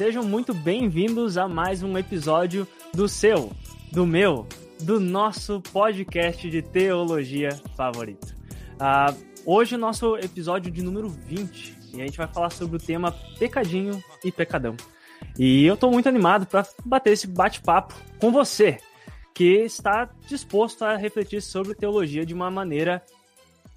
Sejam muito bem-vindos a mais um episódio do seu, do meu, do nosso podcast de teologia favorito. Uh, hoje o nosso episódio de número 20 e a gente vai falar sobre o tema pecadinho e pecadão. E eu estou muito animado para bater esse bate-papo com você, que está disposto a refletir sobre teologia de uma maneira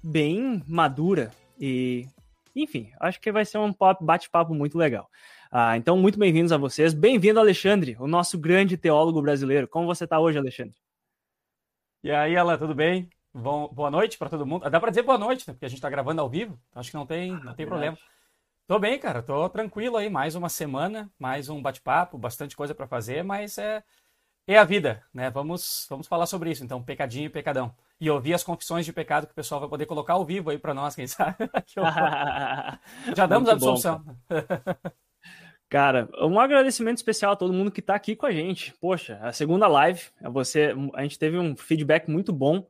bem madura e enfim, acho que vai ser um bate-papo muito legal. Ah, então, muito bem-vindos a vocês. Bem-vindo, Alexandre, o nosso grande teólogo brasileiro. Como você está hoje, Alexandre? E aí, Alan, tudo bem? Bom, boa noite para todo mundo. Dá para dizer boa noite, né? Porque a gente está gravando ao vivo. Acho que não tem, não tem problema. Tô bem, cara. Tô tranquilo aí. Mais uma semana, mais um bate-papo, bastante coisa para fazer, mas é, é a vida, né? Vamos, vamos falar sobre isso. Então, pecadinho e pecadão e ouvir as confissões de pecado que o pessoal vai poder colocar ao vivo aí para nós, quem sabe. Já damos a absolução. Cara, um agradecimento especial a todo mundo que está aqui com a gente. Poxa, a segunda live, você, a gente teve um feedback muito bom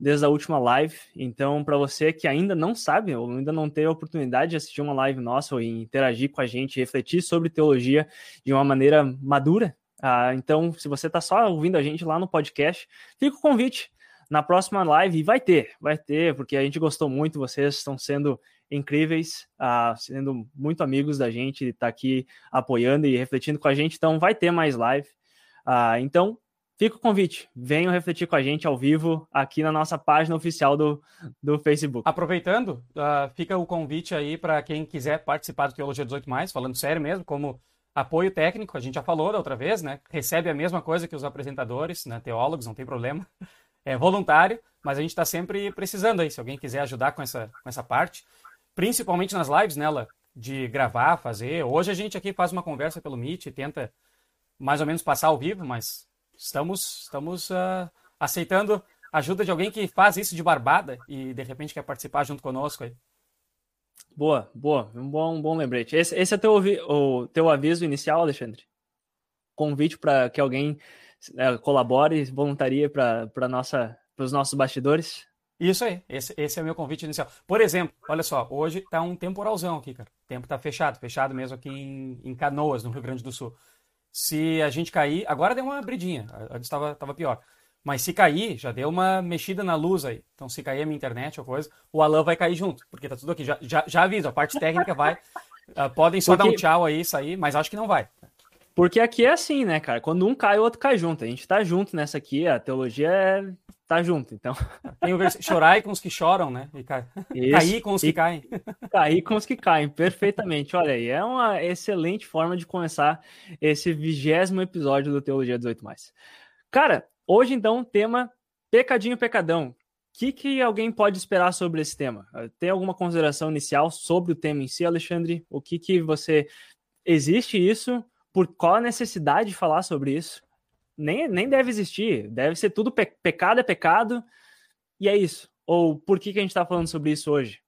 desde a última live. Então, para você que ainda não sabe ou ainda não teve a oportunidade de assistir uma live nossa ou interagir com a gente, refletir sobre teologia de uma maneira madura, ah, então, se você está só ouvindo a gente lá no podcast, fica o convite na próxima live vai ter, vai ter, porque a gente gostou muito, vocês estão sendo incríveis, uh, sendo muito amigos da gente, tá aqui apoiando e refletindo com a gente, então vai ter mais live. Uh, então, fica o convite, venham refletir com a gente ao vivo aqui na nossa página oficial do, do Facebook. Aproveitando, uh, fica o convite aí para quem quiser participar do Teologia 18, falando sério mesmo, como apoio técnico, a gente já falou da outra vez, né? Recebe a mesma coisa que os apresentadores, né? Teólogos, não tem problema é voluntário, mas a gente está sempre precisando aí, se alguém quiser ajudar com essa, com essa parte, principalmente nas lives, nela, né, de gravar, fazer. Hoje a gente aqui faz uma conversa pelo Meet tenta mais ou menos passar ao vivo, mas estamos, estamos uh, aceitando ajuda de alguém que faz isso de barbada e de repente quer participar junto conosco aí. Boa, boa, um bom, um bom lembrete. Esse, esse é teu, o teu aviso inicial, Alexandre? Convite para que alguém é, colabore, voluntaria para nossa os nossos bastidores? Isso aí, esse, esse é o meu convite inicial. Por exemplo, olha só, hoje tá um temporalzão aqui, cara. O tempo tá fechado, fechado mesmo aqui em, em Canoas, no Rio Grande do Sul. Se a gente cair, agora deu uma bridinha, antes estava tava pior. Mas se cair, já deu uma mexida na luz aí. Então, se cair a minha internet ou coisa, o Alan vai cair junto, porque tá tudo aqui. Já, já, já aviso, a parte técnica vai. Uh, podem só porque... dar um tchau aí, sair, mas acho que não vai. Porque aqui é assim, né, cara? Quando um cai, o outro cai junto. A gente tá junto nessa aqui, a teologia é tá junto, então. Tem o vers... chorar com os que choram, né? E cai... cair com os que caem. Cair com os que caem, perfeitamente. Olha aí, é uma excelente forma de começar esse vigésimo episódio do Teologia 18. Cara, hoje então, tema Pecadinho Pecadão. O que, que alguém pode esperar sobre esse tema? Tem alguma consideração inicial sobre o tema em si, Alexandre? O que, que você. Existe isso? por qual a necessidade de falar sobre isso? Nem, nem deve existir. Deve ser tudo pe pecado é pecado e é isso. Ou por que, que a gente está falando sobre isso hoje?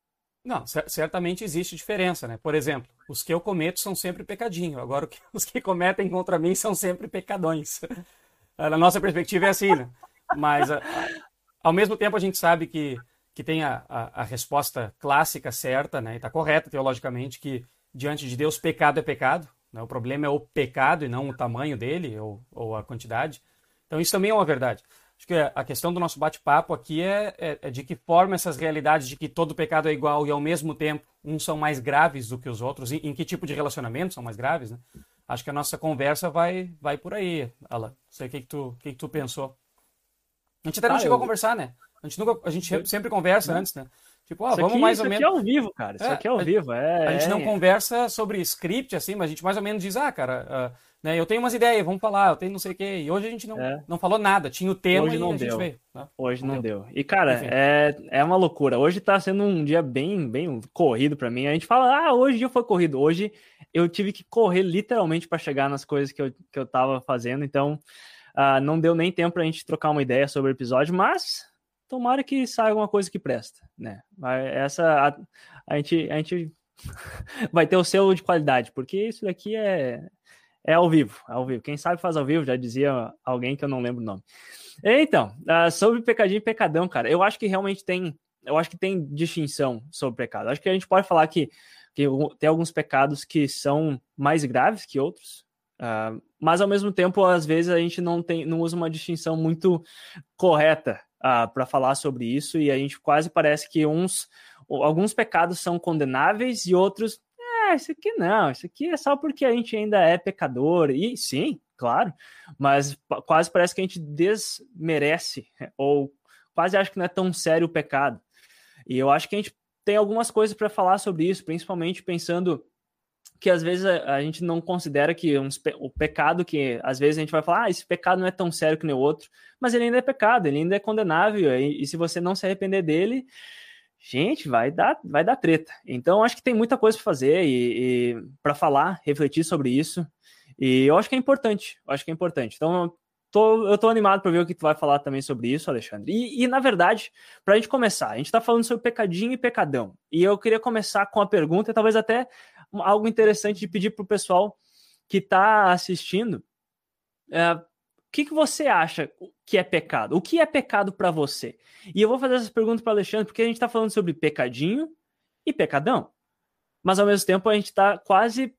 Não, certamente existe diferença, né? Por exemplo, os que eu cometo são sempre pecadinho. Agora, os que cometem contra mim são sempre pecadões. Na nossa perspectiva é assim, né? Mas, ao mesmo tempo, a gente sabe que, que tem a, a, a resposta clássica certa, né? E está correta teologicamente, que diante de Deus, pecado é pecado. Né? O problema é o pecado e não o tamanho dele ou, ou a quantidade. Então, isso também é uma verdade. Acho que a questão do nosso bate-papo aqui é, é, é, de que forma essas realidades de que todo pecado é igual e ao mesmo tempo uns são mais graves do que os outros, em, em que tipo de relacionamento são mais graves, né? Acho que a nossa conversa vai, vai por aí, Alan. Não sei o que, que, tu, que, que tu pensou. A gente até não ah, chegou eu... a conversar, né? A gente, nunca, a gente sempre conversa antes, né? Tipo, ah, vamos aqui, mais ou menos. Isso aqui é ao vivo, cara. Isso é, aqui é ao vivo. É, a gente é, não é. conversa sobre script, assim, mas a gente mais ou menos diz, ah, cara, uh, né, eu tenho umas ideias, vamos falar, eu tenho não sei o quê. E hoje a gente não, é. não falou nada. Tinha o tema hoje não a deu. Veio, né? Hoje não, não deu. deu. E, cara, é, é uma loucura. Hoje tá sendo um dia bem, bem corrido para mim. A gente fala, ah, hoje o dia foi corrido. Hoje eu tive que correr literalmente para chegar nas coisas que eu, que eu tava fazendo, então uh, não deu nem tempo para a gente trocar uma ideia sobre o episódio, mas tomara que saia alguma coisa que presta, né? Essa a, a gente a gente vai ter o selo de qualidade, porque isso daqui é é ao vivo, é ao vivo. Quem sabe faz ao vivo, já dizia alguém que eu não lembro o nome. Então, uh, sobre pecadinho e pecadão, cara, eu acho que realmente tem, eu acho que tem distinção sobre pecado. Acho que a gente pode falar que, que tem alguns pecados que são mais graves que outros, uh, mas ao mesmo tempo, às vezes a gente não tem, não usa uma distinção muito correta uh, ah, para falar sobre isso e a gente quase parece que uns, alguns pecados são condenáveis e outros ah, isso aqui não, isso aqui é só porque a gente ainda é pecador. E sim, claro, mas quase parece que a gente desmerece, ou quase acha que não é tão sério o pecado. E eu acho que a gente tem algumas coisas para falar sobre isso, principalmente pensando que às vezes a, gente não considera que uns, o pecado que às vezes a gente vai falar, ah, esse pecado não é tão sério que nem o outro, mas ele ainda é pecado, ele ainda é condenável, e, e se você não se arrepender dele, gente, vai dar, vai dar treta. Então, acho que tem muita coisa para fazer e, e para falar, refletir sobre isso. E eu acho que é importante. Eu acho que é importante. Então, tô, eu tô animado para ver o que tu vai falar também sobre isso, Alexandre. E, e na verdade, para a gente começar, a gente está falando sobre pecadinho e pecadão. E eu queria começar com a pergunta, talvez até algo interessante de pedir para o pessoal que está assistindo. É, o que, que você acha que é pecado? O que é pecado para você? E eu vou fazer essa pergunta para Alexandre, porque a gente está falando sobre pecadinho e pecadão. Mas ao mesmo tempo a gente está quase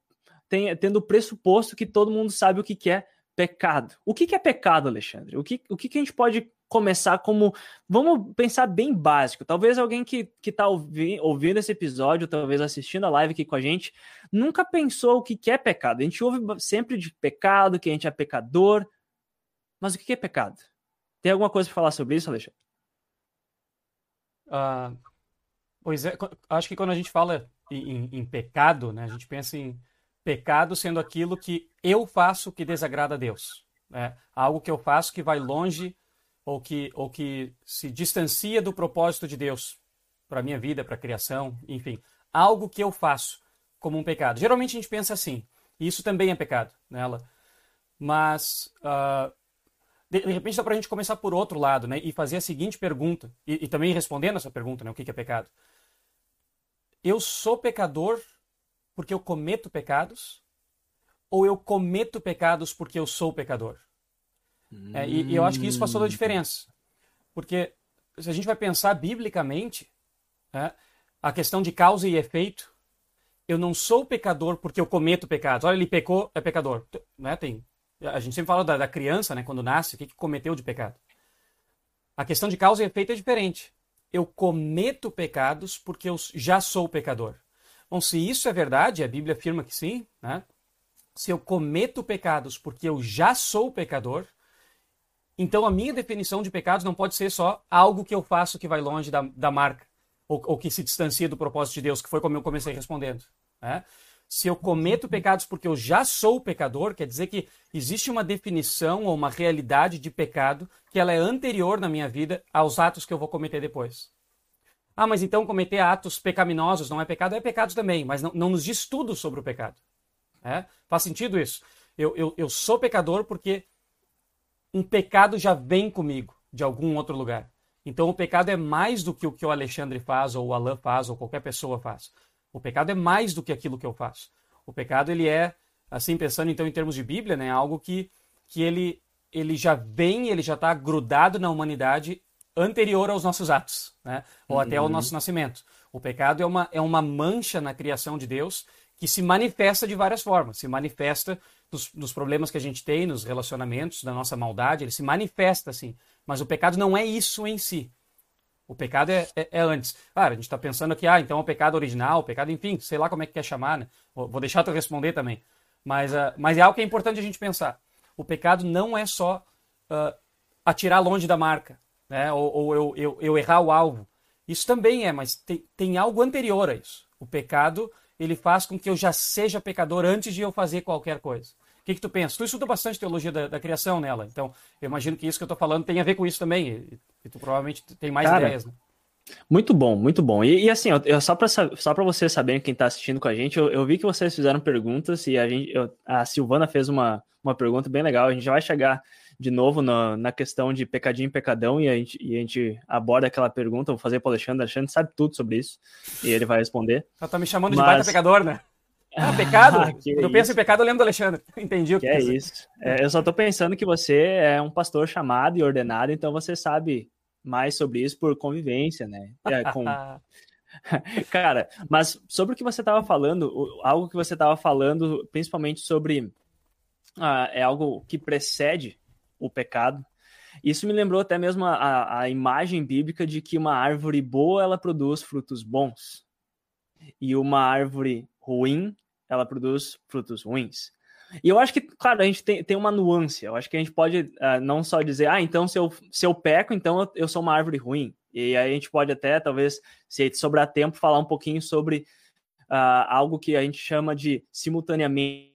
tem, tendo o pressuposto que todo mundo sabe o que, que é pecado. O que, que é pecado, Alexandre? O que, o que, que a gente pode começar como. Vamos pensar bem básico. Talvez alguém que está ouvi, ouvindo esse episódio, talvez assistindo a live aqui com a gente, nunca pensou o que, que é pecado. A gente ouve sempre de pecado, que a gente é pecador, mas o que é pecado? Tem alguma coisa para falar sobre isso, Alexandre? Uh, pois é, acho que quando a gente fala em, em, em, pecado, né, a gente pensa em pecado sendo aquilo que eu faço que desagrada a Deus. Né? Algo que eu faço que vai longe ou que, ou que se distancia do propósito de Deus para a minha vida, para a criação, enfim. Algo que eu faço como um pecado. Geralmente a gente pensa assim, e isso também é pecado nela. Mas uh, de, de repente dá para a gente começar por outro lado, né? E fazer a seguinte pergunta, e, e também respondendo essa pergunta, né? O que, que é pecado? Eu sou pecador porque eu cometo pecados? Ou eu cometo pecados porque eu sou pecador? Hum. É, e, e, eu acho que isso faz toda a diferença. Porque se a gente vai pensar biblicamente, né, a questão de causa e efeito, eu não sou pecador porque eu cometo pecados. Olha, ele pecou, é pecador. Né? Tem a gente sempre fala da, da criança, né, quando nasce, o que, que cometeu de pecado. A questão de causa e efeito é diferente. Eu cometo pecados porque eu já sou pecador. Bom, se isso é verdade, a Bíblia afirma que sim, né? Se eu cometo pecados porque eu já sou pecador, então a minha definição de pecados não pode ser só algo que eu faço que vai longe da, da marca, ou, ou que se distancia do propósito de Deus, que foi como eu comecei respondendo. Né? Se eu cometo pecados porque eu já sou pecador, quer dizer que existe uma definição ou uma realidade de pecado que ela é anterior na minha vida aos atos que eu vou cometer depois. Ah, mas então cometer atos pecaminosos não é pecado? É pecado também, mas não, não nos diz tudo sobre o pecado. É? Faz sentido isso? Eu, eu, eu sou pecador porque um pecado já vem comigo de algum outro lugar. Então o pecado é mais do que o que o Alexandre faz, ou o Alan faz, ou qualquer pessoa faz. O pecado é mais do que aquilo que eu faço. O pecado ele é, assim pensando então em termos de Bíblia, né, algo que que ele ele já vem, ele já está grudado na humanidade anterior aos nossos atos, né? ou uhum. até ao nosso nascimento. O pecado é uma, é uma mancha na criação de Deus que se manifesta de várias formas. Se manifesta nos, nos, problemas que a gente tem, nos relacionamentos, da nossa maldade, ele se manifesta assim. Mas o pecado não é isso em si. O pecado é, é, é antes. Claro, a gente está pensando aqui, ah, então é o pecado original, o pecado, enfim, sei lá como é que quer chamar, né? Vou deixar tu responder também. Mas, uh, mas é algo que é importante a gente pensar. O pecado não é só uh, atirar longe da marca, né? ou, ou eu, eu, eu, errar o alvo. Isso também é, mas tem, tem algo anterior a isso. O pecado, ele faz com que eu já seja pecador antes de eu fazer qualquer coisa que, que tu pensa? Tu estuda bastante teologia da, da, criação nela, então eu imagino que isso que eu estou falando tem a ver com isso também, e, e tu provavelmente tem mais Cara, ideias, né? Muito bom, muito bom. E, e assim, eu, só para só vocês saberem quem está assistindo com a gente, eu, eu, vi que vocês fizeram perguntas e a, gente, eu, a Silvana fez uma, uma pergunta bem legal. A gente já vai chegar de novo na, na questão de pecadinho e pecadão e a, gente, e a gente aborda aquela pergunta. Vou fazer para o Alexandre. O Alexandre sabe tudo sobre isso e ele vai responder. Ela tá me chamando Mas... de baita pecador, né? Ah, pecado? Ah, eu penso em pecado, eu lembro do Alexandre. Entendi o que, que é isso. É, eu só tô pensando que você é um pastor chamado e ordenado, então você sabe mais sobre isso por convivência, né? É, com... Cara, mas sobre o que você estava falando, algo que você estava falando, principalmente sobre ah, é algo que precede o pecado. Isso me lembrou até mesmo a, a imagem bíblica de que uma árvore boa ela produz frutos bons e uma árvore ruim ela produz frutos ruins. E eu acho que, claro, a gente tem, tem uma nuance. Eu acho que a gente pode uh, não só dizer, ah, então se eu, se eu peco, então eu, eu sou uma árvore ruim. E aí a gente pode até, talvez, se sobrar tempo, falar um pouquinho sobre uh, algo que a gente chama de simultaneamente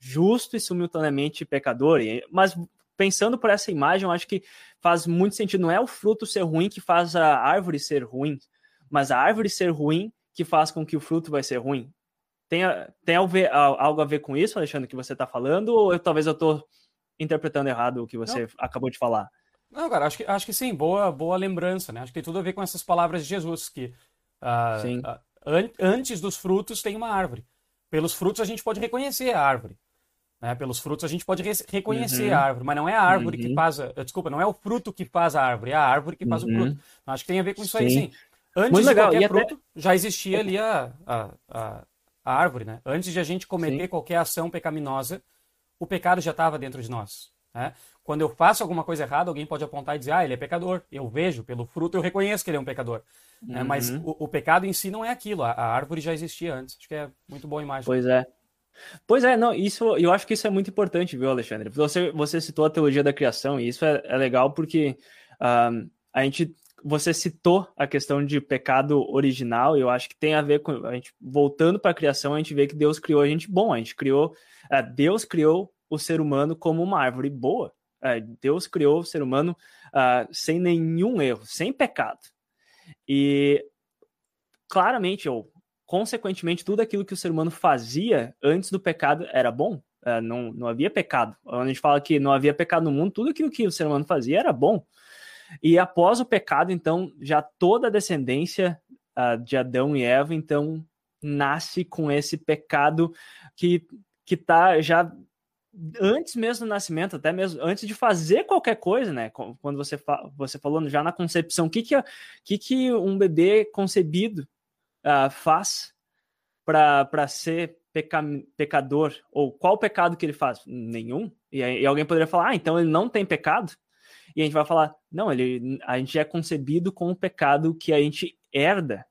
justo e simultaneamente pecador. Mas pensando por essa imagem, eu acho que faz muito sentido. Não é o fruto ser ruim que faz a árvore ser ruim, mas a árvore ser ruim que faz com que o fruto vai ser ruim. Tem, tem algo a ver com isso, Alexandre, que você está falando? Ou eu, talvez eu estou interpretando errado o que você Não. acabou de falar? Não, cara, acho que, acho que sim, boa, boa lembrança, né? Acho que tem tudo a ver com essas palavras de Jesus, que uh, uh, an antes dos frutos tem uma árvore. Pelos frutos a gente pode reconhecer a árvore. Né? Pelos frutos a gente pode re reconhecer uhum. a árvore, mas não é a árvore uhum. que faz. A, desculpa, não é o fruto que faz a árvore, é a árvore que faz uhum. o fruto. Então, acho que tem a ver com isso sim. aí, sim. Antes Muito de legal. qualquer e fruto, até... já existia ali a, a, a, a árvore, né? Antes de a gente cometer Sim. qualquer ação pecaminosa, o pecado já estava dentro de nós. Né? Quando eu faço alguma coisa errada, alguém pode apontar e dizer, ah, ele é pecador. Eu vejo, pelo fruto eu reconheço que ele é um pecador. Né? Uhum. Mas o, o, pecado em si não é aquilo, a, a, árvore já existia antes. Acho que é muito boa imagem. Pois é. Pois é, não, isso eu acho que isso é muito importante, viu, Alexandre? Você, você citou a teologia da criação, e isso é, é legal porque um, a gente você citou a questão de pecado original, eu acho que tem a ver com a gente voltando para a criação, a gente vê que Deus criou a gente bom, a gente criou, uh, Deus criou o ser humano como uma árvore boa. Uh, Deus criou o ser humano uh, sem nenhum erro, sem pecado. E claramente, ou consequentemente, tudo aquilo que o ser humano fazia antes do pecado era bom. não, não havia pecado. Quando a gente fala que não havia pecado no mundo, tudo aquilo que o ser humano fazia era bom. E após o pecado, então, já toda a descendência uh, de Adão e Eva, então, nasce com esse pecado que que tá já antes mesmo do nascimento, até mesmo antes de fazer qualquer coisa, né? Quando você, fa você falou já na concepção, o que que, que, que um bebê concebido uh, faz para ser peca pecador? Ou qual pecado que ele faz? Nenhum. E, e alguém poderia falar, ah, então ele não tem pecado? E a gente vai falar, não, ele, a gente é concebido com o pecado que a gente herda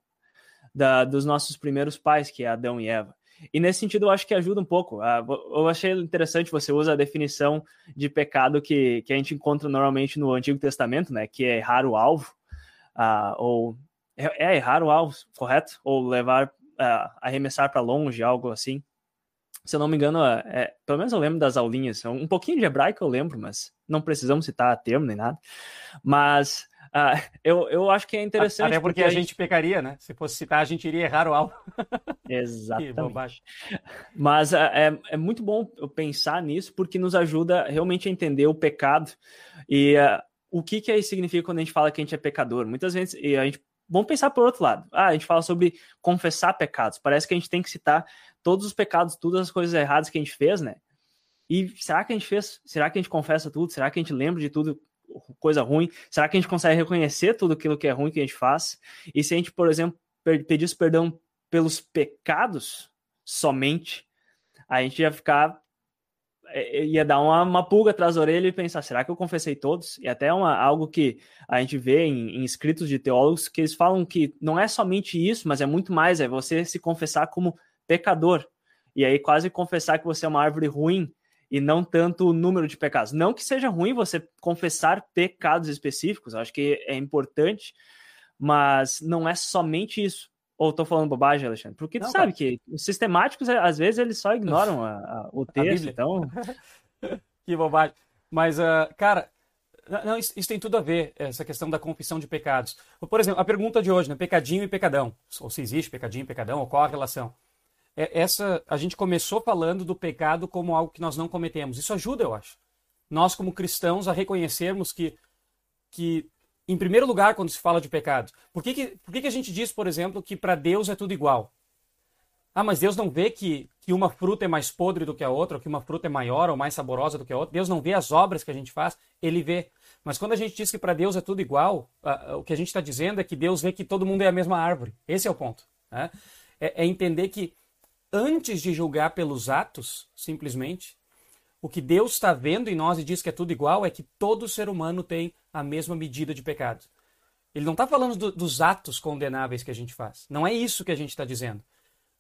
da, dos nossos primeiros pais, que é Adão e Eva. E nesse sentido, eu acho que ajuda um pouco. Ah, eu achei interessante, você usa a definição de pecado que, que a gente encontra normalmente no Antigo Testamento, né? Que é errar o alvo, uh, ou é, é, errar o alvo, correto? Ou levar, uh, arremessar para longe, algo assim se eu não me engano, é, é, pelo menos eu lembro das aulinhas, um pouquinho de hebraico eu lembro, mas não precisamos citar termo nem nada. Mas uh, eu, eu acho que é interessante. Até porque, porque a, gente... gente pecaria, né? Se fosse citar, a gente iria errar o alvo. Exatamente. mas uh, é, é muito bom pensar nisso, porque nos ajuda realmente a entender o pecado e uh, o que, que aí significa quando a gente fala que a gente é pecador. Muitas vezes e a gente Vamos pensar por outro lado. Ah, a gente fala sobre confessar pecados. Parece que a gente tem que citar todos os pecados, todas as coisas erradas que a gente fez, né? E será que a gente fez? Será que a gente confessa tudo? Será que a gente lembra de tudo, coisa ruim? Será que a gente consegue reconhecer tudo aquilo que é ruim que a gente faz? E se a gente, por exemplo, pedisse perdão pelos pecados somente, a gente ia ficar é, é, ia dar uma, uma, pulga atrás da orelha e pensar, será que eu confessei todos? E até uma, algo que a gente vê em, em, escritos de teólogos que eles falam que não é somente isso, mas é muito mais, é você se confessar como pecador. E aí quase confessar que você é uma árvore ruim e não tanto o número de pecados. Não que seja ruim você confessar pecados específicos, acho que é importante, mas não é somente isso. Ou tô falando bobagem, Alexandre? Porque tu não, sabe cara. que os sistemáticos, às vezes, eles só ignoram a, a, o texto, então... que bobagem. Mas, uh, cara, Não, isso, isso, tem tudo a ver, essa questão da confissão de pecados. Por exemplo, a pergunta de hoje, né? Pecadinho e pecadão. Ou se existe pecadinho e pecadão, ou qual a relação. É, essa, a gente começou falando do pecado como algo que nós não cometemos. Isso ajuda, eu acho. Nós, como cristãos, a reconhecermos que, que em primeiro lugar, quando se fala de pecado, por que, que, por que, que a gente diz, por exemplo, que para Deus é tudo igual? Ah, mas Deus não vê que, que uma fruta é mais podre do que a outra, ou que uma fruta é maior ou mais saborosa do que a outra. Deus não vê as obras que a gente faz, ele vê. Mas quando a gente diz que para Deus é tudo igual, uh, o que a gente está dizendo é que Deus vê que todo mundo é a mesma árvore. Esse é o ponto. Né? É, é entender que antes de julgar pelos atos, simplesmente, o que Deus está vendo em nós e diz que é tudo igual é que todo ser humano tem a mesma medida de pecado. Ele não está falando do, dos atos condenáveis que a gente faz. Não é isso que a gente está dizendo.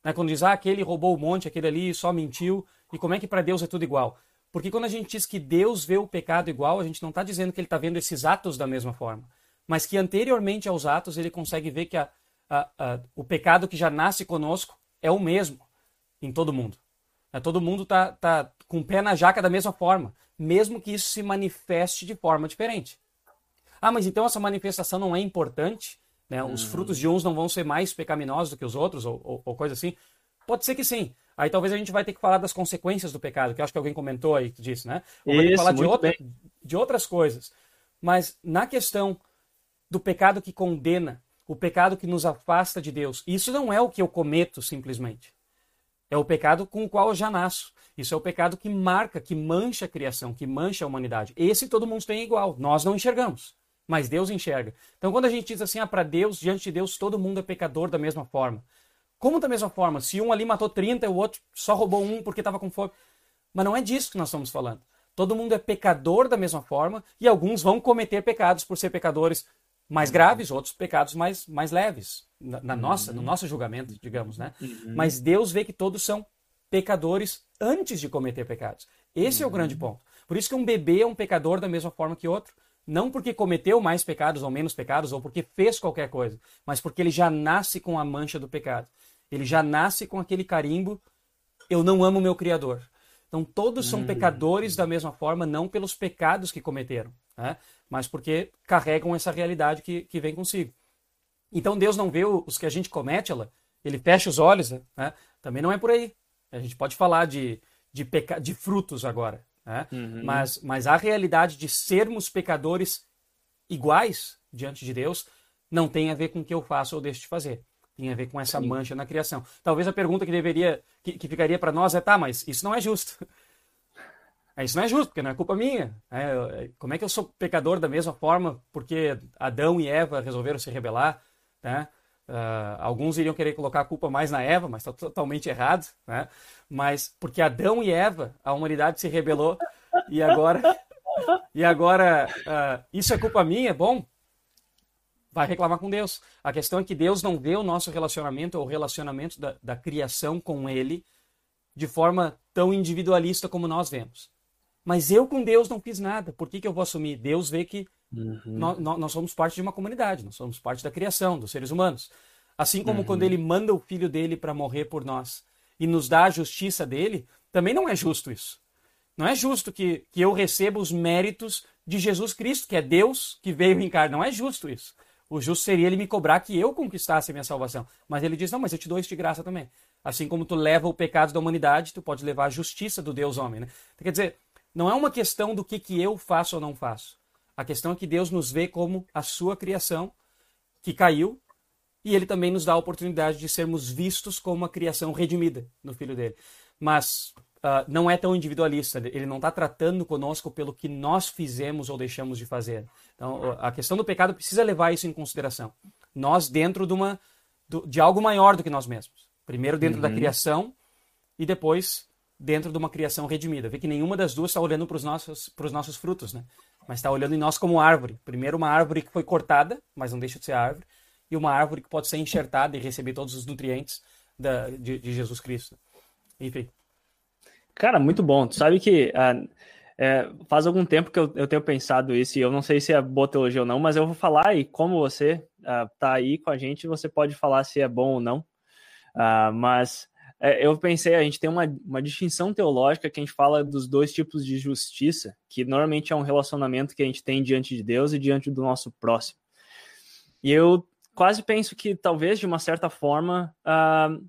Né? Quando diz, ah, aquele roubou o monte, aquele ali só mentiu, e como é que para Deus é tudo igual? Porque quando a gente diz que Deus vê o pecado igual, a gente não está dizendo que ele está vendo esses atos da mesma forma, mas que anteriormente aos atos ele consegue ver que a, a, a, o pecado que já nasce conosco é o mesmo em todo mundo. É, todo mundo está tá com o pé na jaca da mesma forma, mesmo que isso se manifeste de forma diferente. Ah, mas então essa manifestação não é importante? Né? Os uhum. frutos de uns não vão ser mais pecaminosos do que os outros, ou, ou, ou, coisa assim? Pode ser que sim. Aí talvez a gente vai ter que falar das consequências do pecado, que acho que alguém comentou aí disso, né? Ou vai ter que falar de, outra, de outras coisas. Mas na questão do pecado que condena, o pecado que nos afasta de Deus, isso não é o que eu cometo simplesmente. É o pecado com o qual eu já nasço. Isso é o pecado que marca, que mancha a criação, que mancha a humanidade. Esse todo mundo tem igual. Nós não enxergamos mas Deus enxerga. Então, quando a gente diz assim, ah, para Deus, diante de Deus, todo mundo é pecador da mesma forma. Como da mesma forma? Se um ali matou 30 e o outro só roubou um porque estava com fome. Mas não é disso que nós estamos falando. Todo mundo é pecador da mesma forma e alguns vão cometer pecados por ser pecadores mais graves, outros pecados mais, mais leves, na, na nossa, no uhum. nosso julgamento, digamos, né? Uhum. Mas Deus vê que todos são pecadores antes de cometer pecados. Esse uhum. é o grande uhum. ponto. Por isso que um bebê é um pecador da mesma forma que outro. Não porque cometeu mais pecados ou menos pecados, ou porque fez qualquer coisa, mas porque ele já nasce com a mancha do pecado. Ele já nasce com aquele carimbo: eu não amo meu Criador. Então todos são hum. pecadores da mesma forma, não pelos pecados que cometeram, né? mas porque carregam essa realidade que, que vem consigo. Então Deus não vê os que a gente comete, ela, ele fecha os olhos, né? também não é por aí. A gente pode falar de, de, peca... de frutos agora. Né? Uhum. Mas, mas a realidade de sermos pecadores iguais diante de Deus não tem a ver com o que eu faço ou deixo de fazer. Tem a ver com essa Sim. mancha na criação. Talvez a pergunta que deveria, que, que ficaria para nós é, tá, mas isso não é justo. É, isso não é justo, porque não é culpa minha. É, como é que eu sou pecador da mesma forma porque Adão e Eva resolveram se rebelar? Né? Uh, alguns iriam querer colocar a culpa mais na Eva, mas está totalmente errado, né? Mas porque Adão e Eva, a humanidade se rebelou e agora e agora uh, isso é culpa minha, bom, vai reclamar com Deus. A questão é que Deus não vê o nosso relacionamento ou o relacionamento da, da criação com Ele de forma tão individualista como nós vemos. Mas eu com Deus não fiz nada. Por que, que eu vou assumir? Deus vê que Uhum. Nós, nós, somos parte de uma comunidade, nós somos parte da criação, dos seres humanos. Assim como uhum. quando ele manda o filho dele para morrer por nós e nos dá a justiça dele, também não é justo isso. Não é justo que, que eu receba os méritos de Jesus Cristo, que é Deus que veio encarnar. Não é justo isso. O justo seria ele me cobrar que eu conquistasse a minha salvação. Mas ele diz: Não, mas eu te dou isso de graça também. Assim como tu leva o pecado da humanidade, tu pode levar a justiça do Deus homem. Né? Quer dizer, não é uma questão do que, que eu faço ou não faço. A questão é que Deus nos vê como a sua criação que caiu e ele também nos dá a oportunidade de sermos vistos como uma criação redimida no Filho dele. Mas uh, não é tão individualista, ele não está tratando conosco pelo que nós fizemos ou deixamos de fazer. Então, a questão do pecado precisa levar isso em consideração. Nós dentro de, uma, de algo maior do que nós mesmos. Primeiro dentro uhum. da criação e depois dentro de uma criação redimida. Vê que nenhuma das duas está olhando para os nossos, nossos frutos, né? mas está olhando em nós como árvore. Primeiro, uma árvore que foi cortada, mas não deixa de ser árvore, e uma árvore que pode ser enxertada e receber todos os nutrientes da, de, de, Jesus Cristo. Enfim. Cara, muito bom. Tu sabe que uh, é, faz algum tempo que eu, eu, tenho pensado isso, e eu não sei se é boa teologia ou não, mas eu vou falar, e como você uh, tá aí com a gente, você pode falar se é bom ou não. Uh, mas é, eu pensei, a gente tem uma, uma distinção teológica que a gente fala dos dois tipos de justiça, que normalmente é um relacionamento que a gente tem diante de Deus e diante do nosso próximo. E eu quase penso que talvez, de uma certa forma, uh,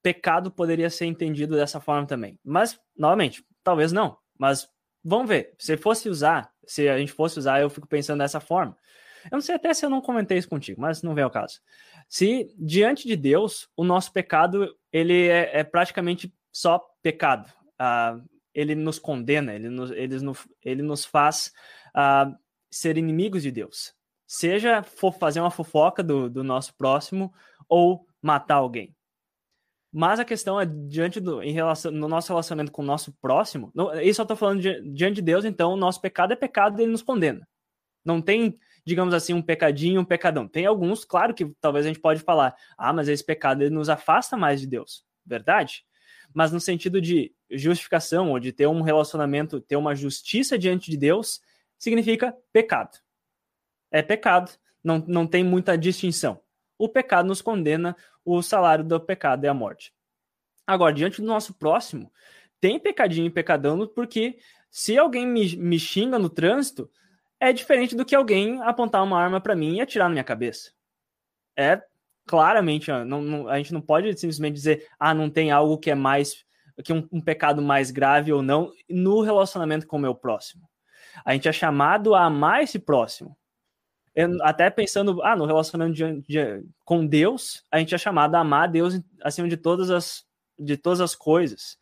pecado poderia ser entendido dessa forma também. Mas, novamente, talvez não. Mas vamos ver. Se fosse usar, se a gente fosse usar, eu fico pensando dessa forma. Eu não sei até se eu não comentei isso contigo, mas não vem ao caso. Se diante de Deus o nosso pecado ele é, é praticamente só pecado, uh, ele nos condena, ele nos, ele nos, ele nos faz uh, ser inimigos de Deus. Seja fazer uma fofoca do, do nosso próximo ou matar alguém. Mas a questão é, diante do, em relação, no nosso relacionamento com o nosso próximo, não, isso eu estou falando de, diante de Deus, então o nosso pecado é pecado e ele nos condena. Não tem digamos assim, um pecadinho, um pecadão. Tem alguns, claro que talvez a gente pode falar, ah, mas esse pecado ele nos afasta mais de Deus, verdade? Mas no sentido de justificação ou de ter um relacionamento, ter uma justiça diante de Deus, significa pecado. É pecado, não, não tem muita distinção. O pecado nos condena, o salário do pecado é a morte. Agora, diante do nosso próximo, tem pecadinho e pecadão, porque se alguém me, me xinga no trânsito, é diferente do que alguém apontar uma arma para mim e atirar na minha cabeça. É claramente, não, não, a gente não pode simplesmente dizer, ah, não tem algo que é mais, que um, um pecado mais grave ou não no relacionamento com o meu próximo. A gente é chamado a amar esse próximo. Eu, até pensando, ah, no relacionamento de, de, com Deus, a gente é chamado a amar Deus acima de todas as, de todas as coisas.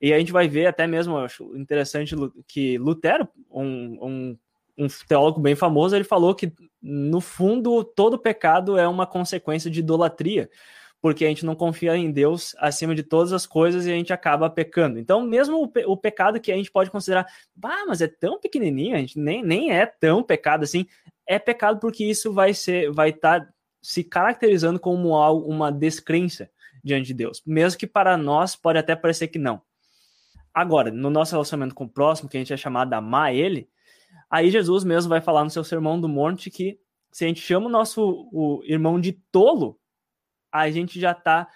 E a gente vai ver até mesmo, eu acho interessante que Lutero, um, um um teólogo bem famoso, ele falou que, no fundo, todo pecado é uma consequência de idolatria, porque a gente não confia em Deus acima de todas as coisas e a gente acaba pecando. Então, mesmo o, pe o pecado que a gente pode considerar, bah, mas é tão pequenininho, a gente nem, nem é tão pecado assim, é pecado porque isso vai ser, vai estar tá se caracterizando como uma descrença diante de Deus, mesmo que para nós pode até parecer que não. Agora, no nosso relacionamento com o próximo, que a gente é chamado a amar ele, Aí Jesus mesmo vai falar no seu sermão do monte que se a gente chama o nosso o irmão de tolo, a gente já está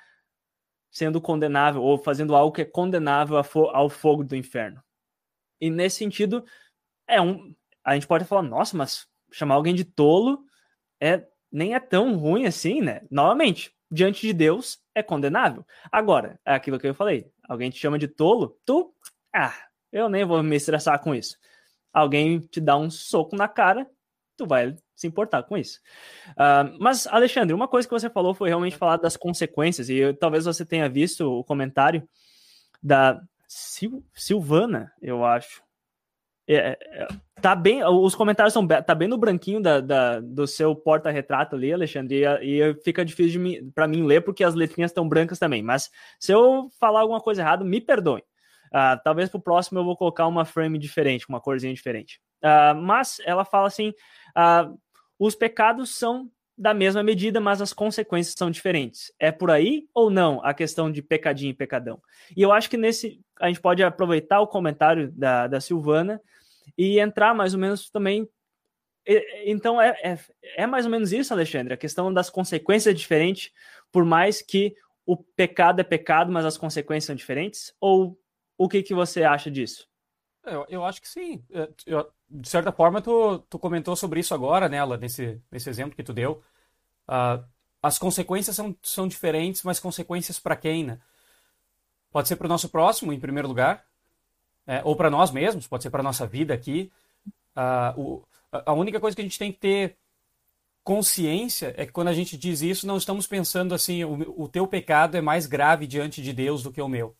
sendo condenável ou fazendo algo que é condenável ao fogo do inferno. E nesse sentido, é um, a gente pode falar, nossa, mas chamar alguém de tolo é nem é tão ruim assim, né? Novamente, diante de Deus é condenável. Agora, é aquilo que eu falei, alguém te chama de tolo, tu, ah, eu nem vou me estressar com isso alguém te dá um soco na cara, tu vai se importar com isso. Uh, mas, Alexandre, uma coisa que você falou foi realmente falar das consequências, e eu, talvez você tenha visto o comentário da Sil Silvana, eu acho. É, é, tá bem, os comentários são tá bem no branquinho da, da do seu porta-retrato ali, Alexandre, e, e fica difícil para mim ler porque as letrinhas estão brancas também. Mas se eu falar alguma coisa errada, me perdoe. Uh, talvez para o próximo eu vou colocar uma frame diferente, uma corzinha diferente. Uh, mas ela fala assim: uh, os pecados são da mesma medida, mas as consequências são diferentes. É por aí ou não a questão de pecadinho e pecadão? E eu acho que nesse a gente pode aproveitar o comentário da, da Silvana e entrar mais ou menos também. Então é, é, é mais ou menos isso, Alexandre, a questão das consequências é diferente, por mais que o pecado é pecado, mas as consequências são diferentes? Ou o que, que você acha disso? Eu, eu acho que sim. É, eu, de certa forma, tu, tu comentou sobre isso agora, nela, né, nesse, nesse exemplo que tu deu. Uh, as consequências são, são diferentes, mas consequências para quem, né? Pode ser para o nosso próximo, em primeiro lugar, é, ou para nós mesmos, pode ser para nossa vida aqui. Uh, o, a única coisa que a gente tem que ter consciência é que quando a gente diz isso, não estamos pensando assim, o, o teu pecado é mais grave diante de Deus do que o meu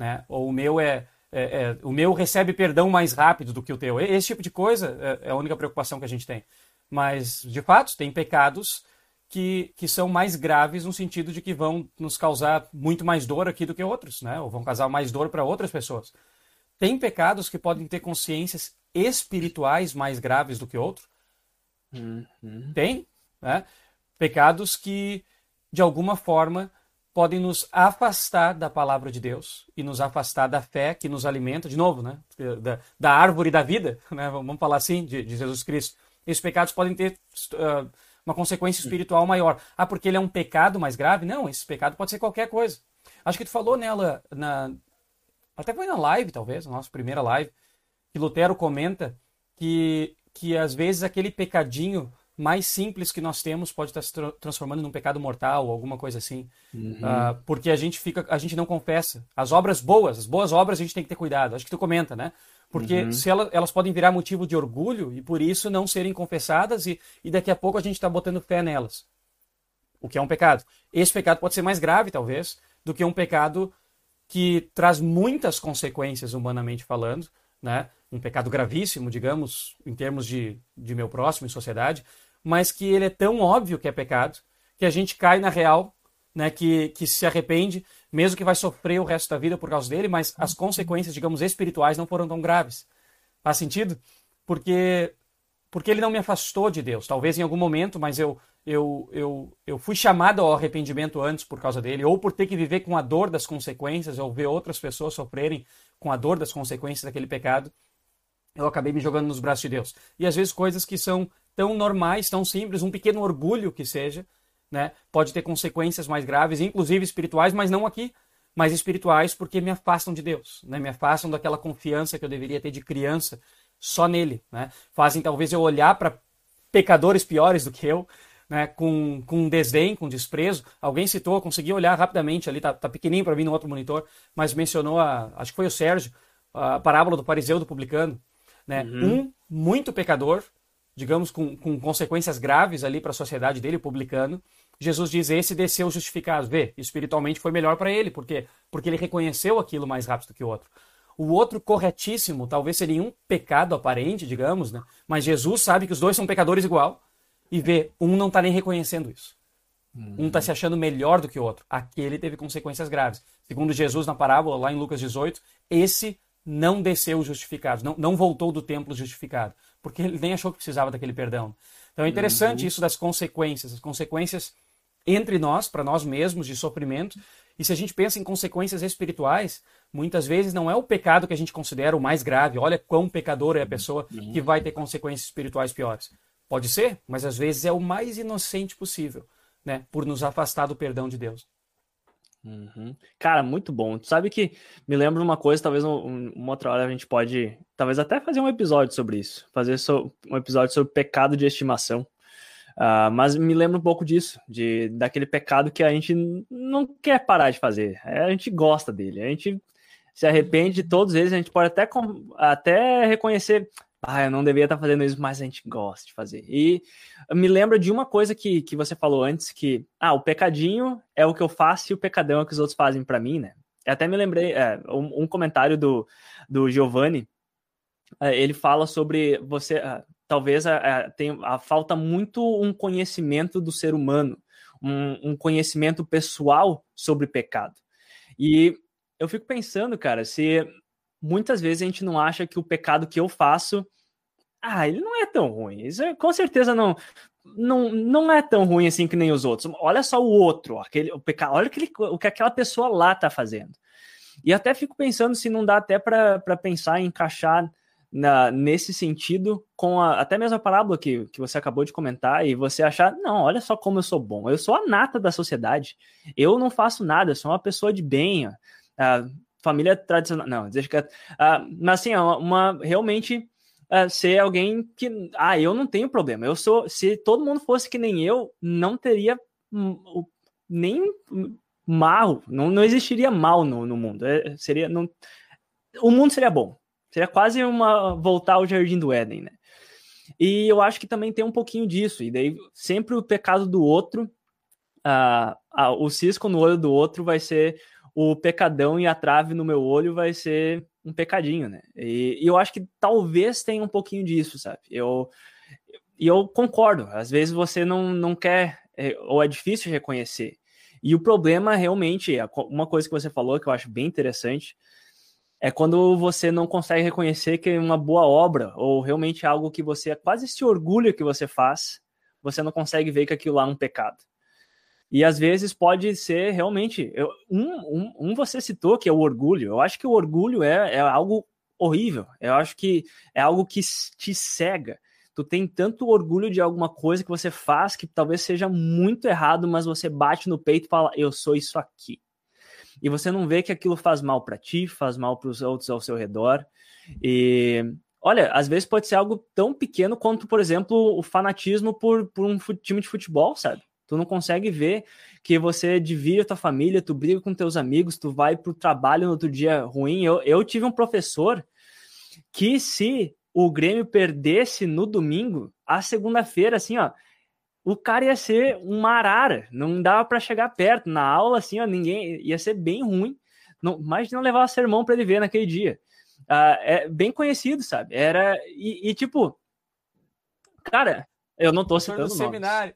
né? Ou o meu é, é, é, o meu recebe perdão mais rápido do que o teu. Esse tipo de coisa é, é a única preocupação que a gente tem. Mas, de fato, tem pecados que, que são mais graves no sentido de que vão nos causar muito mais dor aqui do que outros, né? Ou vão causar mais dor para outras pessoas. Tem pecados que podem ter consciências espirituais mais graves do que outros? Uhum. Tem, né? Pecados que, de alguma forma, podem nos afastar da palavra de Deus e nos afastar da fé que nos alimenta, de novo, né? da, da árvore da vida, né? vamos falar assim, de, de Jesus Cristo. Esses pecados podem ter uh, uma consequência espiritual maior. Ah, porque ele é um pecado mais grave? Não, esse pecado pode ser qualquer coisa. Acho que tu falou nela, na... até foi na live, talvez, na nossa primeira live, que Lutero comenta que, que às vezes aquele pecadinho mais simples que nós temos pode estar se tra transformando num pecado mortal ou alguma coisa assim. Uhum. Uh, porque a gente fica, a gente não confessa. As obras boas, as boas obras a gente tem que ter cuidado. Acho que tu comenta, né? Porque uhum. se ela, elas podem virar motivo de orgulho e por isso não serem confessadas e, e daqui a pouco a gente está botando fé nelas. O que é um pecado. Esse pecado pode ser mais grave, talvez, do que um pecado que traz muitas consequências, humanamente falando, né? Um pecado gravíssimo, digamos, em termos de, de meu próximo em sociedade, mas que ele é tão óbvio que é pecado, que a gente cai na real, né, que, que se arrepende, mesmo que vai sofrer o resto da vida por causa dele, mas as consequências, digamos, espirituais não foram tão graves. Faz sentido? Porque porque ele não me afastou de Deus, talvez em algum momento, mas eu eu, eu, eu fui chamado ao arrependimento antes por causa dele, ou por ter que viver com a dor das consequências, ou ver outras pessoas sofrerem com a dor das consequências daquele pecado, eu acabei me jogando nos braços de Deus. E às vezes coisas que são tão normais, tão simples, um pequeno orgulho que seja, né, pode ter consequências mais graves, inclusive espirituais, mas não aqui, mas espirituais porque me afastam de Deus, né, me afastam daquela confiança que eu deveria ter de criança só nele, né, fazem talvez eu olhar para pecadores piores do que eu, né, com, com desdém, com desprezo. Alguém citou, consegui olhar rapidamente ali, tá, tá pequenininho para mim no outro monitor, mas mencionou, a, acho que foi o Sérgio, a parábola do fariseu do publicano. Né? Uhum. Um muito pecador, digamos, com, com consequências graves ali para a sociedade dele, publicano, Jesus diz: esse desceu justificado. Vê, espiritualmente foi melhor para ele, porque porque ele reconheceu aquilo mais rápido que o outro. O outro corretíssimo, talvez seria um pecado aparente, digamos, né? Mas Jesus sabe que os dois são pecadores igual e vê, um não está nem reconhecendo isso. Uhum. Um está se achando melhor do que o outro. Aquele teve consequências graves. Segundo Jesus na parábola, lá em Lucas 18, esse não desceu justificado, não, não voltou do templo justificado porque ele nem achou que precisava daquele perdão. Então é interessante uhum. isso das consequências, as consequências entre nós, para nós mesmos, de sofrimento. E se a gente pensa em consequências espirituais, muitas vezes não é o pecado que a gente considera o mais grave. Olha quão pecador é a pessoa uhum. que vai ter consequências espirituais piores. Pode ser, mas às vezes é o mais inocente possível, né? Por nos afastar do perdão de Deus. Uhum. Cara, muito bom. Tu sabe que me lembra uma coisa, talvez um, uma outra hora a gente pode, talvez até fazer um episódio sobre isso, fazer so, um episódio sobre pecado de estimação. Uh, mas me lembra um pouco disso, de daquele pecado que a gente não quer parar de fazer. É, a gente gosta dele, a gente se arrepende de todos eles, a gente pode até, até reconhecer, ah, eu não deveria estar fazendo isso, mas a gente gosta de fazer. E me lembra de uma coisa que, que você falou antes, que, ah, o pecadinho é o que eu faço e o pecadão é o que os outros fazem para mim, né? Eu até me lembrei, é, um, um, comentário do, do Giovanni, é, ele fala sobre você, é, talvez a, é, a, tem, a falta muito um conhecimento do ser humano, um, um conhecimento pessoal sobre pecado. E eu fico pensando, cara, se muitas vezes a gente não acha que o pecado que eu faço, ah, ele não é tão ruim. Isso é, com certeza não, não, não é tão ruim assim que nem os outros. Olha só o outro, aquele, o pecado, olha aquele, o que aquela pessoa lá tá fazendo. E até fico pensando se não dá até para pensar em encaixar na, nesse sentido com a, até mesmo a parábola que, que você acabou de comentar e você achar, não, olha só como eu sou bom, eu sou a nata da sociedade, eu não faço nada, eu sou uma pessoa de bem, uh, família tradicional. Não, deixa que. Uh, mas assim, uma realmente uh, ser alguém que. Ah, eu não tenho problema. Eu sou. Se todo mundo fosse que nem eu, não teria nem mal. Não, não existiria mal no, no mundo. É, seria. Não, o mundo seria bom. Seria quase uma voltar ao jardim do Éden, né? E eu acho que também tem um pouquinho disso. E daí sempre o pecado do outro, uh, uh, o cisco no olho do outro vai ser o pecadão e a trave no meu olho vai ser um pecadinho, né? E, e eu acho que talvez tenha um pouquinho disso, sabe? Eu, e eu concordo, às vezes você não, não quer, é, ou é difícil reconhecer. E o problema realmente, uma coisa que você falou que eu acho bem interessante, é quando você não consegue reconhecer que é uma boa obra, ou realmente algo que você quase se orgulha que você faz, você não consegue ver que aquilo lá é um pecado. E às vezes pode ser realmente. Eu, um, um, um, você citou que é o orgulho. Eu acho que o orgulho é, é algo horrível. Eu acho que é algo que te cega. Tu tem tanto orgulho de alguma coisa que você faz que talvez seja muito errado, mas você bate no peito e fala: Eu sou isso aqui. e você não vê que aquilo faz mal para ti, faz mal para os outros ao seu redor. E olha, às vezes pode ser algo tão pequeno quanto, por exemplo, o fanatismo por, por um time de futebol, sabe? Tu não consegue ver que você divide a tua família, tu briga com teus amigos, tu vai pro trabalho no outro dia ruim. Eu, eu tive um professor que se o Grêmio perdesse no domingo, a segunda-feira, assim, ó, o cara ia ser uma arara, não dava para chegar perto. Na aula, assim, ó, ninguém ia ser bem ruim. Não, imagina levar sermão para ele ver naquele dia. Uh, é bem conhecido, sabe? Era. E, e, tipo, cara, eu não tô citando nomes. Seminário.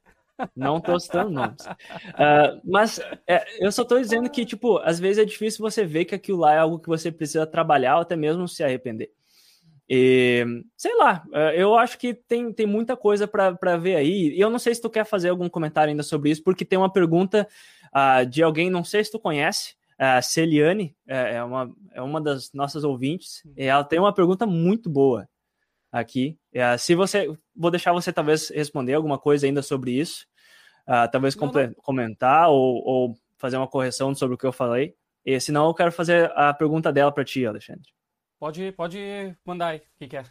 Não tô citando nomes. Uh, mas é, eu só tô dizendo que, tipo, às vezes é difícil você ver que aquilo lá é algo que você precisa trabalhar ou até mesmo se arrepender. E, sei lá, é, eu acho que tem, tem muita coisa para ver aí. E eu não sei se tu quer fazer algum comentário ainda sobre isso, porque tem uma pergunta uh, de alguém, não sei se tu conhece, a Celiane, é, é, uma, é uma das nossas ouvintes, e ela tem uma pergunta muito boa aqui. Uh, se você, vou deixar você talvez responder alguma coisa ainda sobre isso, uh, talvez não, não. comentar ou, ou fazer uma correção sobre o que eu falei. E senão eu quero fazer a pergunta dela para ti, Alexandre. Pode, pode mandar aí, o que, que é?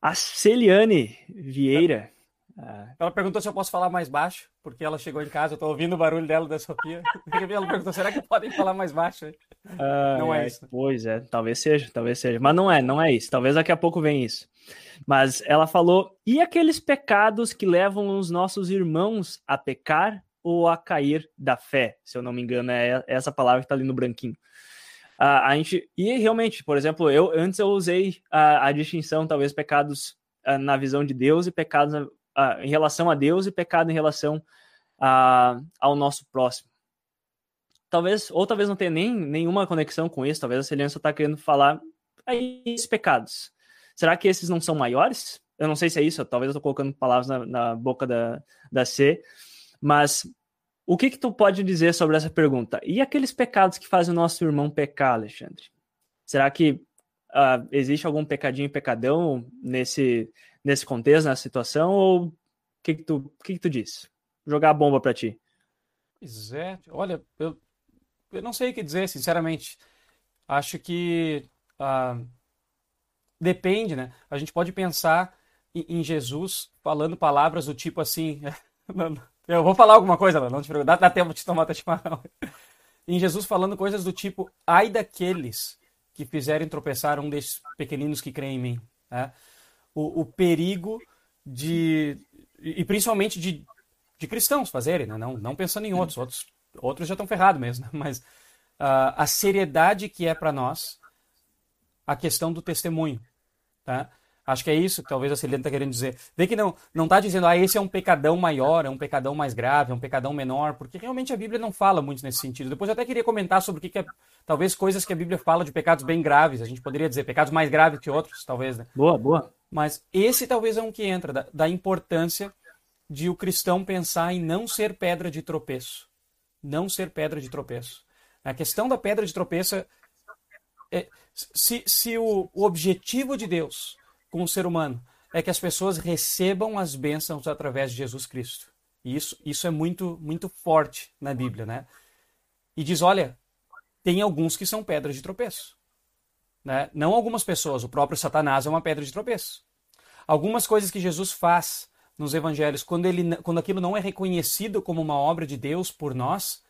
A Celiane Vieira. Ah. Ela perguntou se eu posso falar mais baixo, porque ela chegou em casa, eu tô ouvindo o barulho dela da Sofia. Ela perguntou, será que podem falar mais baixo? Ah, não é, é, isso. Pois é, talvez seja, talvez seja. Mas não é, não é isso. Talvez daqui a pouco venha isso. Mas ela falou, e aqueles pecados que levam os nossos irmãos a pecar ou a cair da fé? Se eu não me engano, é essa palavra que tá ali no branquinho. A, a gente, e realmente, por exemplo, eu antes eu usei a, a distinção, talvez, pecados a, na visão de Deus e pecados em relação a Deus e pecado em relação ao nosso próximo. Talvez, ou talvez não tenha nem nenhuma conexão com isso, talvez a Celina só está querendo falar aí esses pecados. Será que esses não são maiores? Eu não sei se é isso, talvez eu estou colocando palavras na, na boca da, da C, mas o que que tu pode dizer sobre essa pergunta? E aqueles pecados que fazem o nosso irmão pecar, Alexandre? Será que uh, existe algum pecadinho, pecadão nesse, nesse contexto, nessa situação? Ou o que que tu, que que tu diz? Jogar a bomba para ti. Pois é. Olha, eu, eu não sei o que dizer, sinceramente. Acho que uh, depende, né? A gente pode pensar em, em Jesus falando palavras do tipo assim... Eu vou falar alguma coisa, não te preocupe. Dá, dá tempo de tomar teu chimarrão. Em Jesus falando coisas do tipo, ai daqueles que fizerem tropeçar um desses pequeninos que creem em mim. Né? O, o, perigo de... E principalmente de, de cristãos fazerem, né? não, não pensando em outros. Outros, outros já estão ferrados mesmo. Né? Mas uh, a seriedade que é para nós a questão do testemunho. Tá? Acho que é isso que talvez a Celina está querendo dizer. Vê que não não está dizendo, ah, esse é um pecadão maior, é um pecadão mais grave, é um pecadão menor, porque realmente a Bíblia não fala muito nesse sentido. Depois eu até queria comentar sobre o que, que é, talvez coisas que a Bíblia fala de pecados bem graves. A gente poderia dizer pecados mais graves que outros, talvez, né? Boa, boa. Mas esse talvez é um que entra, da, da importância de o cristão pensar em não ser pedra de tropeço. Não ser pedra de tropeço. A questão da pedra de tropeço é, é se, se o, o objetivo de Deus com o ser humano é que as pessoas recebam as bênçãos através de Jesus Cristo. E isso, isso é muito, muito forte na Bíblia, né? E diz, olha, tem alguns que são pedras de tropeço. Né? Não algumas pessoas, o próprio Satanás é uma pedra de tropeço. Algumas coisas que Jesus faz nos evangelhos, quando, ele, quando aquilo não é reconhecido como uma obra de Deus por nós,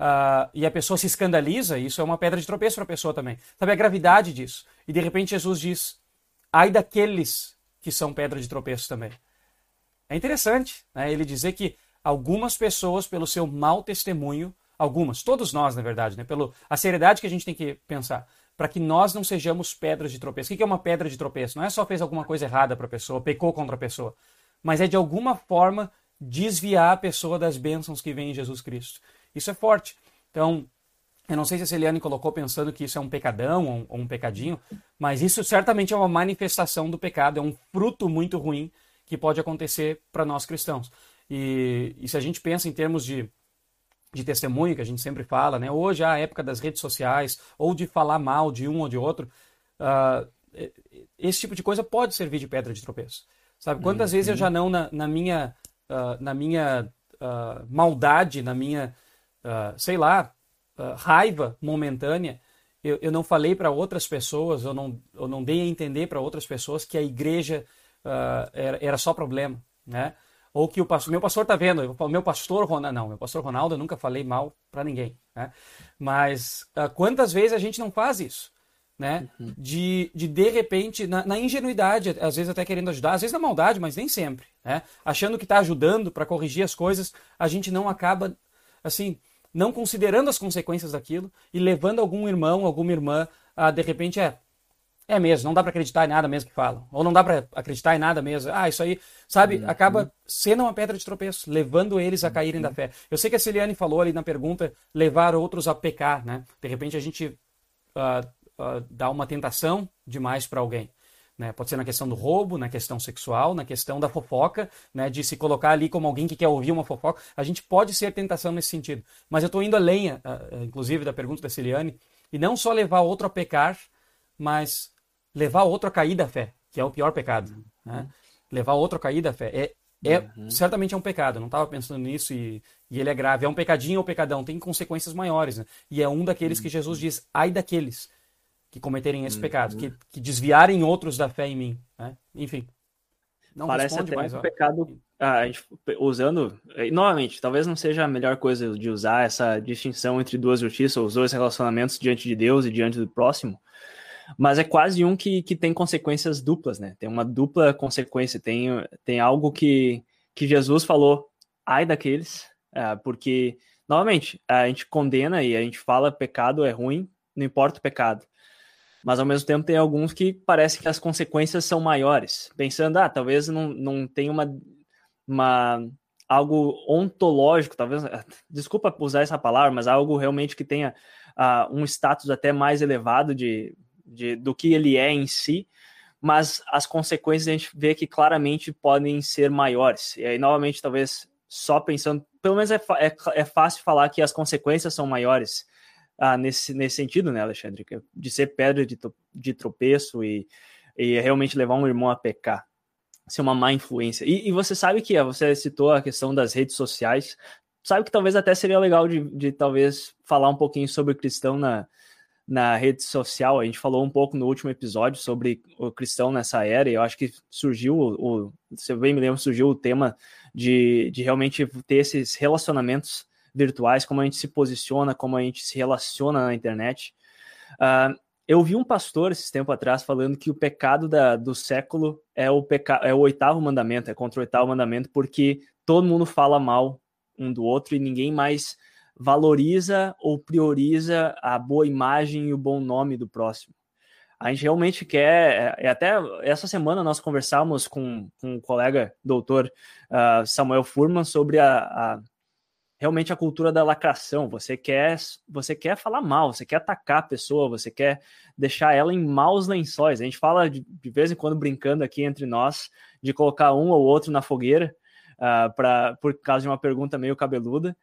uh, e a pessoa se escandaliza, isso é uma pedra de tropeço para a pessoa também. Sabe a gravidade disso? E de repente Jesus diz: ai daqueles que são pedra de tropeço também. É interessante né, ele dizer que algumas pessoas, pelo seu mau testemunho, algumas, todos nós, na verdade, né, pelo a seriedade que a gente tem que pensar, para que nós não sejamos pedras de tropeço. O que é uma pedra de tropeço? Não é só fez alguma coisa errada para a pessoa, pecou contra a pessoa, mas é de alguma forma desviar a pessoa das bênçãos que vem em Jesus Cristo. Isso é forte. Então, eu não sei se a Celiane colocou pensando que isso é um pecadão ou um, pecadinho, mas isso certamente é uma manifestação do pecado, é um fruto muito ruim que pode acontecer para nós cristãos. E, e, se a gente pensa em termos de, de testemunho, que a gente sempre fala, né? hoje é a época das redes sociais, ou de falar mal de um ou de outro, uh, esse tipo de coisa pode servir de pedra de tropeço. Sabe? Quantas uhum. vezes eu já não, na, na minha, uh, na minha uh, maldade, na minha, sei lá, uh, raiva momentânea, eu, eu não falei para outras pessoas, eu não, eu não dei a entender para outras pessoas que a igreja uh, era, era só problema, né? Ou que o pastor, meu pastor está vendo, o meu pastor Ronaldo, não, meu pastor Ronaldo eu nunca falei mal para ninguém, né? Mas uh, quantas vezes a gente não faz isso? Né? Uhum. De, de de repente, na, na, ingenuidade, às vezes até querendo ajudar, às vezes na maldade, mas nem sempre, né? Achando que está ajudando para corrigir as coisas, a gente não acaba, assim, não considerando as consequências daquilo e levando algum irmão, alguma irmã a, de repente, é, é mesmo, não dá para acreditar em nada mesmo que falam. Ou não dá para acreditar em nada mesmo. Ah, isso aí, sabe, uhum. acaba sendo uma pedra de tropeço, levando eles a caírem uhum. da fé. Eu sei que a Celiane falou ali na pergunta, levar outros a pecar, né? De repente a gente uh, uh, dá uma tentação demais para alguém. Né? Pode ser na questão do roubo, na questão sexual, na questão da fofoca, né? de se colocar ali como alguém que quer ouvir uma fofoca. A gente pode ser tentação nesse sentido. Mas eu estou indo além, uh, inclusive, da pergunta da Celiane, e não só levar outro a pecar, mas levar outro a cair da fé, que é o pior pecado. Né? Levar outro a cair da fé. É, é, uhum. Certamente é um pecado, não estava pensando nisso e, e, ele é grave. É um pecadinho ou pecadão, tem consequências maiores. Né? E é um daqueles que Jesus diz, ai daqueles que cometerem esse uhum. pecado, que, que, desviarem outros da fé em mim. Né? Enfim. Não Parece até mais, um ó. pecado, ah, a gente, usando, novamente, talvez não seja a melhor coisa de usar essa distinção entre duas justiças, os dois relacionamentos diante de Deus e diante do próximo, mas é quase um que, que tem consequências duplas, né? Tem uma dupla consequência, tem, tem algo que, que Jesus falou, ai daqueles, é, porque, novamente, a gente condena e a gente fala pecado é ruim, não importa o pecado. Mas ao mesmo tempo tem alguns que parece que as consequências são maiores. Pensando, ah, talvez não, não tenha uma, uma algo ontológico, talvez, desculpa usar essa palavra, mas algo realmente que tenha uh, um status até mais elevado de de, do que ele é em si, mas as consequências a gente vê que claramente podem ser maiores. E aí, novamente, talvez só pensando, pelo menos é, é, é fácil falar que as consequências são maiores ah, nesse, nesse sentido, né, Alexandre? De ser pedra de, de tropeço e, e realmente levar um irmão a pecar, ser uma má influência. E, e você sabe que você citou a questão das redes sociais, sabe que talvez até seria legal de, de talvez falar um pouquinho sobre o cristão na, na rede social. A gente falou um pouco no último episódio sobre o cristão nessa era, e eu acho que surgiu, o, se eu bem me lembro, surgiu o tema de, de realmente ter esses relacionamentos virtuais, como a gente se posiciona, como a gente se relaciona na internet. Uh, eu vi um pastor esses tempo atrás falando que o pecado da, do século é o, peca, é o oitavo mandamento, é contra o oitavo mandamento, porque todo mundo fala mal um do outro e ninguém mais valoriza ou prioriza a boa imagem e o bom nome do próximo. A gente realmente quer, é, até essa semana nós conversamos com, com um colega doutor uh, Samuel Furman sobre a, a, realmente a cultura da lacração. Você quer, você quer falar mal, você quer atacar a pessoa, você quer deixar ela em maus lençóis. A gente fala de, de vez em quando brincando aqui entre nós de colocar um ou outro na fogueira uh, por causa de uma pergunta meio cabeluda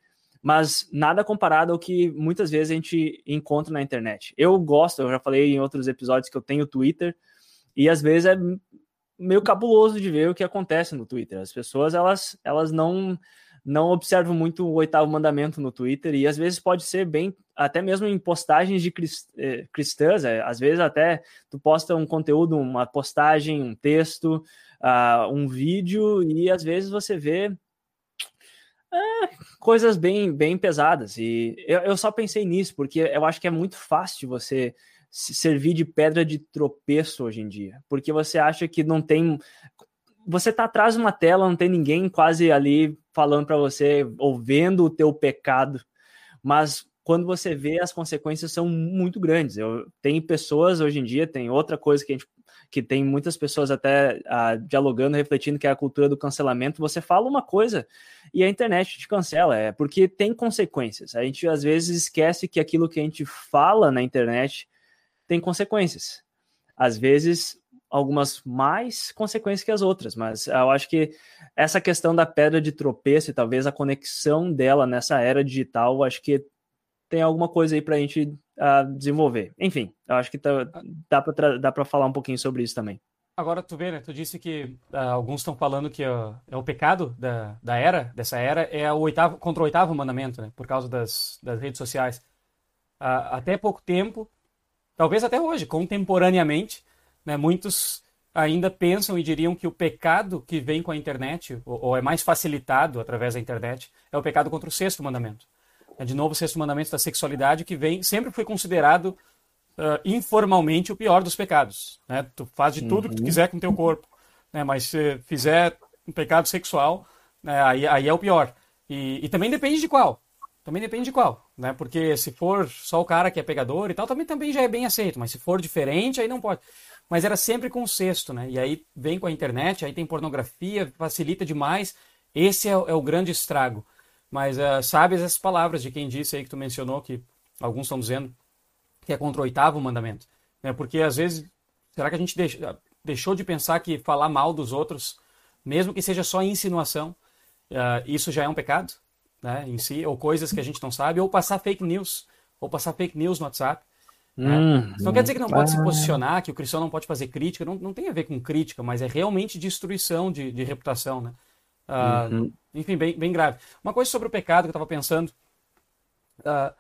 mas nada comparado ao que muitas vezes a gente encontra na internet. Eu gosto, eu já falei em outros episódios que eu tenho Twitter, e às vezes é meio cabuloso de ver o que acontece no Twitter. As pessoas, elas, elas não não observam muito o oitavo mandamento no Twitter, e às vezes pode ser bem, até mesmo em postagens de eh, cristãs, é, às vezes até tu posta um conteúdo, uma postagem, um texto, uh, um vídeo, e às vezes você vê é, coisas bem, bem pesadas. E eu, eu só pensei nisso, porque eu acho que é muito fácil você se servir de pedra de tropeço hoje em dia, porque você acha que não tem. Você tá atrás de uma tela, não tem ninguém quase ali falando para você, ou vendo o teu pecado, mas quando você vê as consequências são muito grandes. Eu tem pessoas hoje em dia, tem outra coisa que a gente que tem muitas pessoas até ah, dialogando, refletindo que é a cultura do cancelamento. Você fala uma coisa e a internet te cancela, é porque tem consequências. A gente às vezes esquece que aquilo que a gente fala na internet tem consequências. Às vezes algumas mais consequências que as outras, mas eu acho que essa questão da pedra de tropeço e talvez a conexão dela nessa era digital, acho que tem alguma coisa aí para a gente uh, desenvolver. Enfim, eu acho que tá, dá para falar um pouquinho sobre isso também. Agora, tu vê, né? Tu disse que uh, alguns estão falando que uh, é o pecado da, da era, dessa era, é o oitavo, contra o oitavo mandamento, né? Por causa das, das redes sociais. até pouco tempo, talvez até hoje, contemporaneamente, né, muitos ainda pensam e diriam que o pecado que vem com a internet, ou, ou é mais facilitado através da internet, é o pecado contra o sexto mandamento. É de novo o sexto mandamento da sexualidade que vem, sempre foi considerado uh, informalmente o pior dos pecados. Né? Tu faz de tudo uhum. que tu uhum. quiser com o teu corpo, né? mas se fizer um pecado sexual, né? aí, aí é o pior. E, e também depende de qual. Também depende de qual, né? Porque se for só o cara que é pegador e tal, também, também já é bem aceito. Mas se for diferente, aí não pode. Mas era sempre com o sexto, né? E aí vem com a internet, aí tem pornografia, facilita demais. Esse é, é o grande estrago. Mas uh, sabes essas palavras de quem disse aí que tu mencionou, que alguns estão dizendo que é contra o oitavo mandamento. Né? Porque às vezes, será que a gente deixou de pensar que falar mal dos outros, mesmo que seja só insinuação, uh, isso já é um pecado? né, em si, ou coisas que a gente não sabe, ou passar fake news, ou passar fake news no WhatsApp. Né? Isso não quer dizer que não pode se ah. posicionar, que o cristão não pode fazer crítica, não, não tem a ver com crítica, mas é realmente destruição de, de reputação, né? Uh, uhum. Enfim, bem, bem grave. Uma coisa sobre o pecado que eu estava pensando, uh,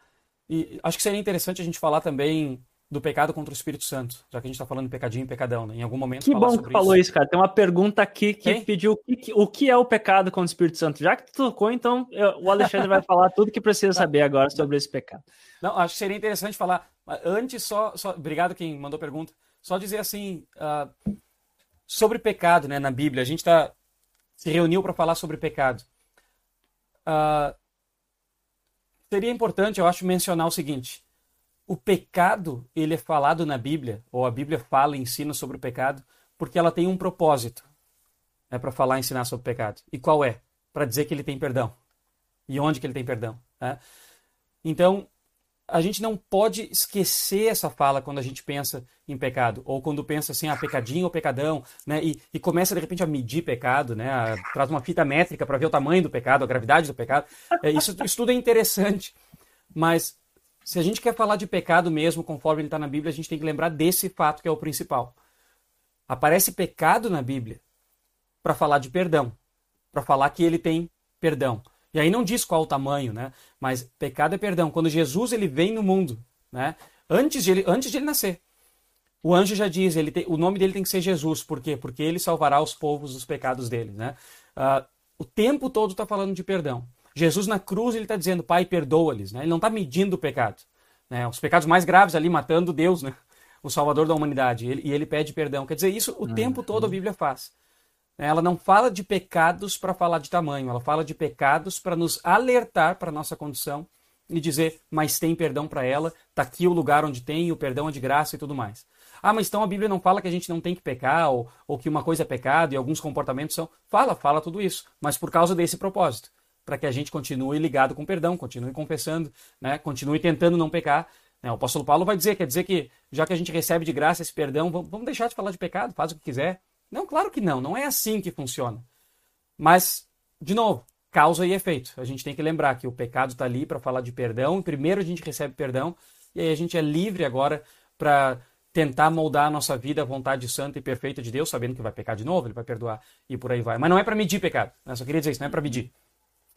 e acho que seria interessante a gente falar também do pecado contra o Espírito Santo, já que a gente está falando pecadinho e pecadão, né? Em algum momento. Que bom que falou isso. cara. Tem uma pergunta aqui que Quem? pediu o que, o que, é o pecado contra o Espírito Santo. Já que tu tocou, então eu, o Alexandre vai falar tudo que precisa saber agora sobre esse pecado. Não, acho que seria interessante falar. Antes, só. só obrigado quem mandou pergunta. Só dizer assim. Uh, sobre pecado, né, na Bíblia. A gente está se reuniu para falar sobre pecado. Uh, seria importante, eu acho, mencionar o seguinte o pecado ele é falado na Bíblia, ou a Bíblia fala e ensina sobre o pecado, porque ela tem um propósito. É para falar e ensinar sobre o pecado. E qual é? Para dizer que ele tem perdão. E onde que ele tem perdão. Né? Então, a gente não pode esquecer essa fala quando a gente pensa em pecado, ou quando pensa assim, ah, pecadinho ou pecadão, né? E, e começa de repente a medir pecado, né? A, traz uma fita métrica para ver o tamanho do pecado, a gravidade do pecado. É, isso, isso tudo é interessante, mas se a gente quer falar de pecado mesmo, conforme ele está na Bíblia, a gente tem que lembrar desse fato que é o principal. Aparece pecado na Bíblia para falar de perdão, para falar que ele tem perdão. E aí não diz qual o tamanho, né? Mas pecado é perdão. Quando Jesus ele vem no mundo, né? Antes de ele, antes de ele nascer, o anjo já diz, ele tem, o nome dele tem que ser Jesus. Por quê? Porque ele salvará os povos dos pecados deles, né? Uh, o tempo todo está falando de perdão. Jesus na cruz ele está dizendo, Pai, perdoa-lhes. Né? Ele não está medindo o pecado. Né? Os pecados mais graves ali, matando Deus, né? o Salvador da humanidade. Ele, e ele pede perdão. Quer dizer, isso o uhum. tempo todo a Bíblia faz. Né? Ela não fala de pecados para falar de tamanho, ela fala de pecados para nos alertar para a nossa condição e dizer, mas tem perdão para ela, está aqui o lugar onde tem, o perdão é de graça e tudo mais. Ah, mas então a Bíblia não fala que a gente não tem que pecar, ou, ou que uma coisa é pecado e alguns comportamentos são. Fala, fala tudo isso, mas por causa desse propósito para que a gente continue ligado com perdão, continue confessando, né? continue tentando não pecar. Né? O apóstolo Paulo vai dizer, quer dizer que já que a gente recebe de graça esse perdão, vamos deixar de falar de pecado, faz o que quiser. Não, claro que não, não é assim que funciona. Mas, de novo, causa e efeito. A gente tem que lembrar que o pecado está ali para falar de perdão, primeiro a gente recebe perdão, e aí a gente é livre agora para tentar moldar a nossa vida à vontade santa e perfeita de Deus, sabendo que vai pecar de novo, ele vai perdoar e por aí vai. Mas não é para medir pecado. Né? Só queria dizer isso, não é para medir.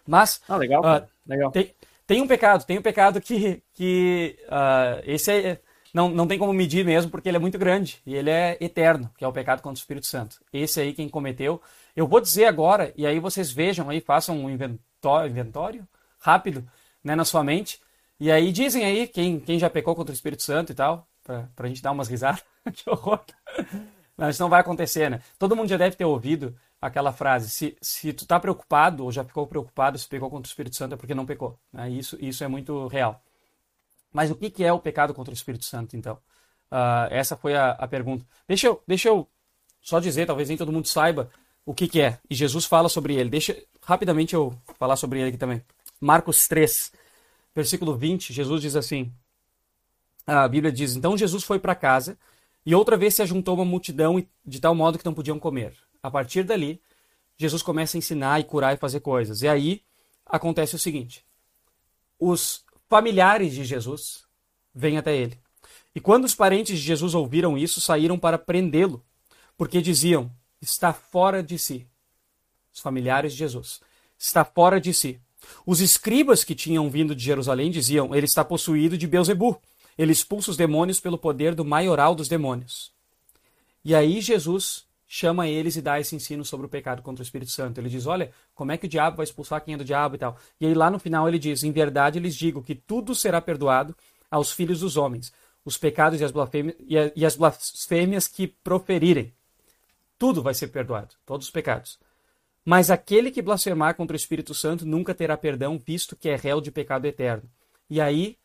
Mas. Ah, legal. Uh, legal. Tem, tem um pecado, tem um pecado que, que uh, esse é, não, não tem como medir mesmo, porque ele é muito grande e ele é eterno, que é o pecado contra o Espírito Santo. Esse aí, quem cometeu. Eu vou dizer agora, e aí vocês vejam aí, façam um inventório, inventório rápido né, na sua mente. E aí dizem aí quem, quem já pecou contra o Espírito Santo e tal, pra, pra gente dar umas risadas. que horror. Mas isso não vai acontecer, né? Todo mundo já deve ter ouvido aquela frase, se, se tu está preocupado ou já ficou preocupado se pecou contra o Espírito Santo é porque não pecou. Né? Isso, isso é muito real. Mas o que, que é o pecado contra o Espírito Santo, então? Uh, essa foi a, a, pergunta. Deixa eu, deixa eu só dizer, talvez nem todo mundo saiba o que, que é. E Jesus fala sobre ele. Deixa rapidamente eu falar sobre ele aqui também. Marcos 3, versículo 20, Jesus diz assim: a Bíblia diz: Então Jesus foi para casa e outra vez se ajuntou uma multidão de tal modo que não podiam comer. A partir dali, Jesus começa a ensinar e curar e fazer coisas. E aí acontece o seguinte: os familiares de Jesus vêm até ele. E quando os parentes de Jesus ouviram isso, saíram para prendê-lo, porque diziam: está fora de si. Os familiares de Jesus está fora de si. Os escribas que tinham vindo de Jerusalém diziam: ele está possuído de Beuzebu. Ele expulsa os demônios pelo poder do maioral dos demônios. E aí Jesus chama eles e dá esse ensino sobre o pecado contra o Espírito Santo. Ele diz: Olha, como é que o diabo vai expulsar quem é do diabo e tal. E aí lá no final ele diz: Em verdade lhes digo que tudo será perdoado aos filhos dos homens, os pecados e as blasfêmias, e as blasfêmias que proferirem. Tudo vai ser perdoado, todos os pecados. Mas aquele que blasfemar contra o Espírito Santo nunca terá perdão, visto que é réu de pecado eterno. E aí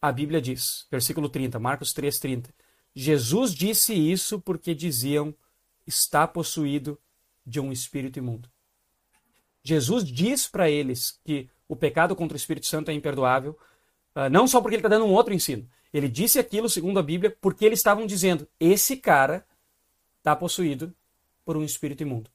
a Bíblia diz, versículo 30, Marcos 3:30. Jesus disse isso porque diziam está possuído de um espírito imundo. Jesus diz para eles que o pecado contra o Espírito Santo é imperdoável, uh, não só porque ele está dando um outro ensino. Ele disse aquilo, segundo a Bíblia, porque eles estavam dizendo: esse cara está possuído por um espírito imundo.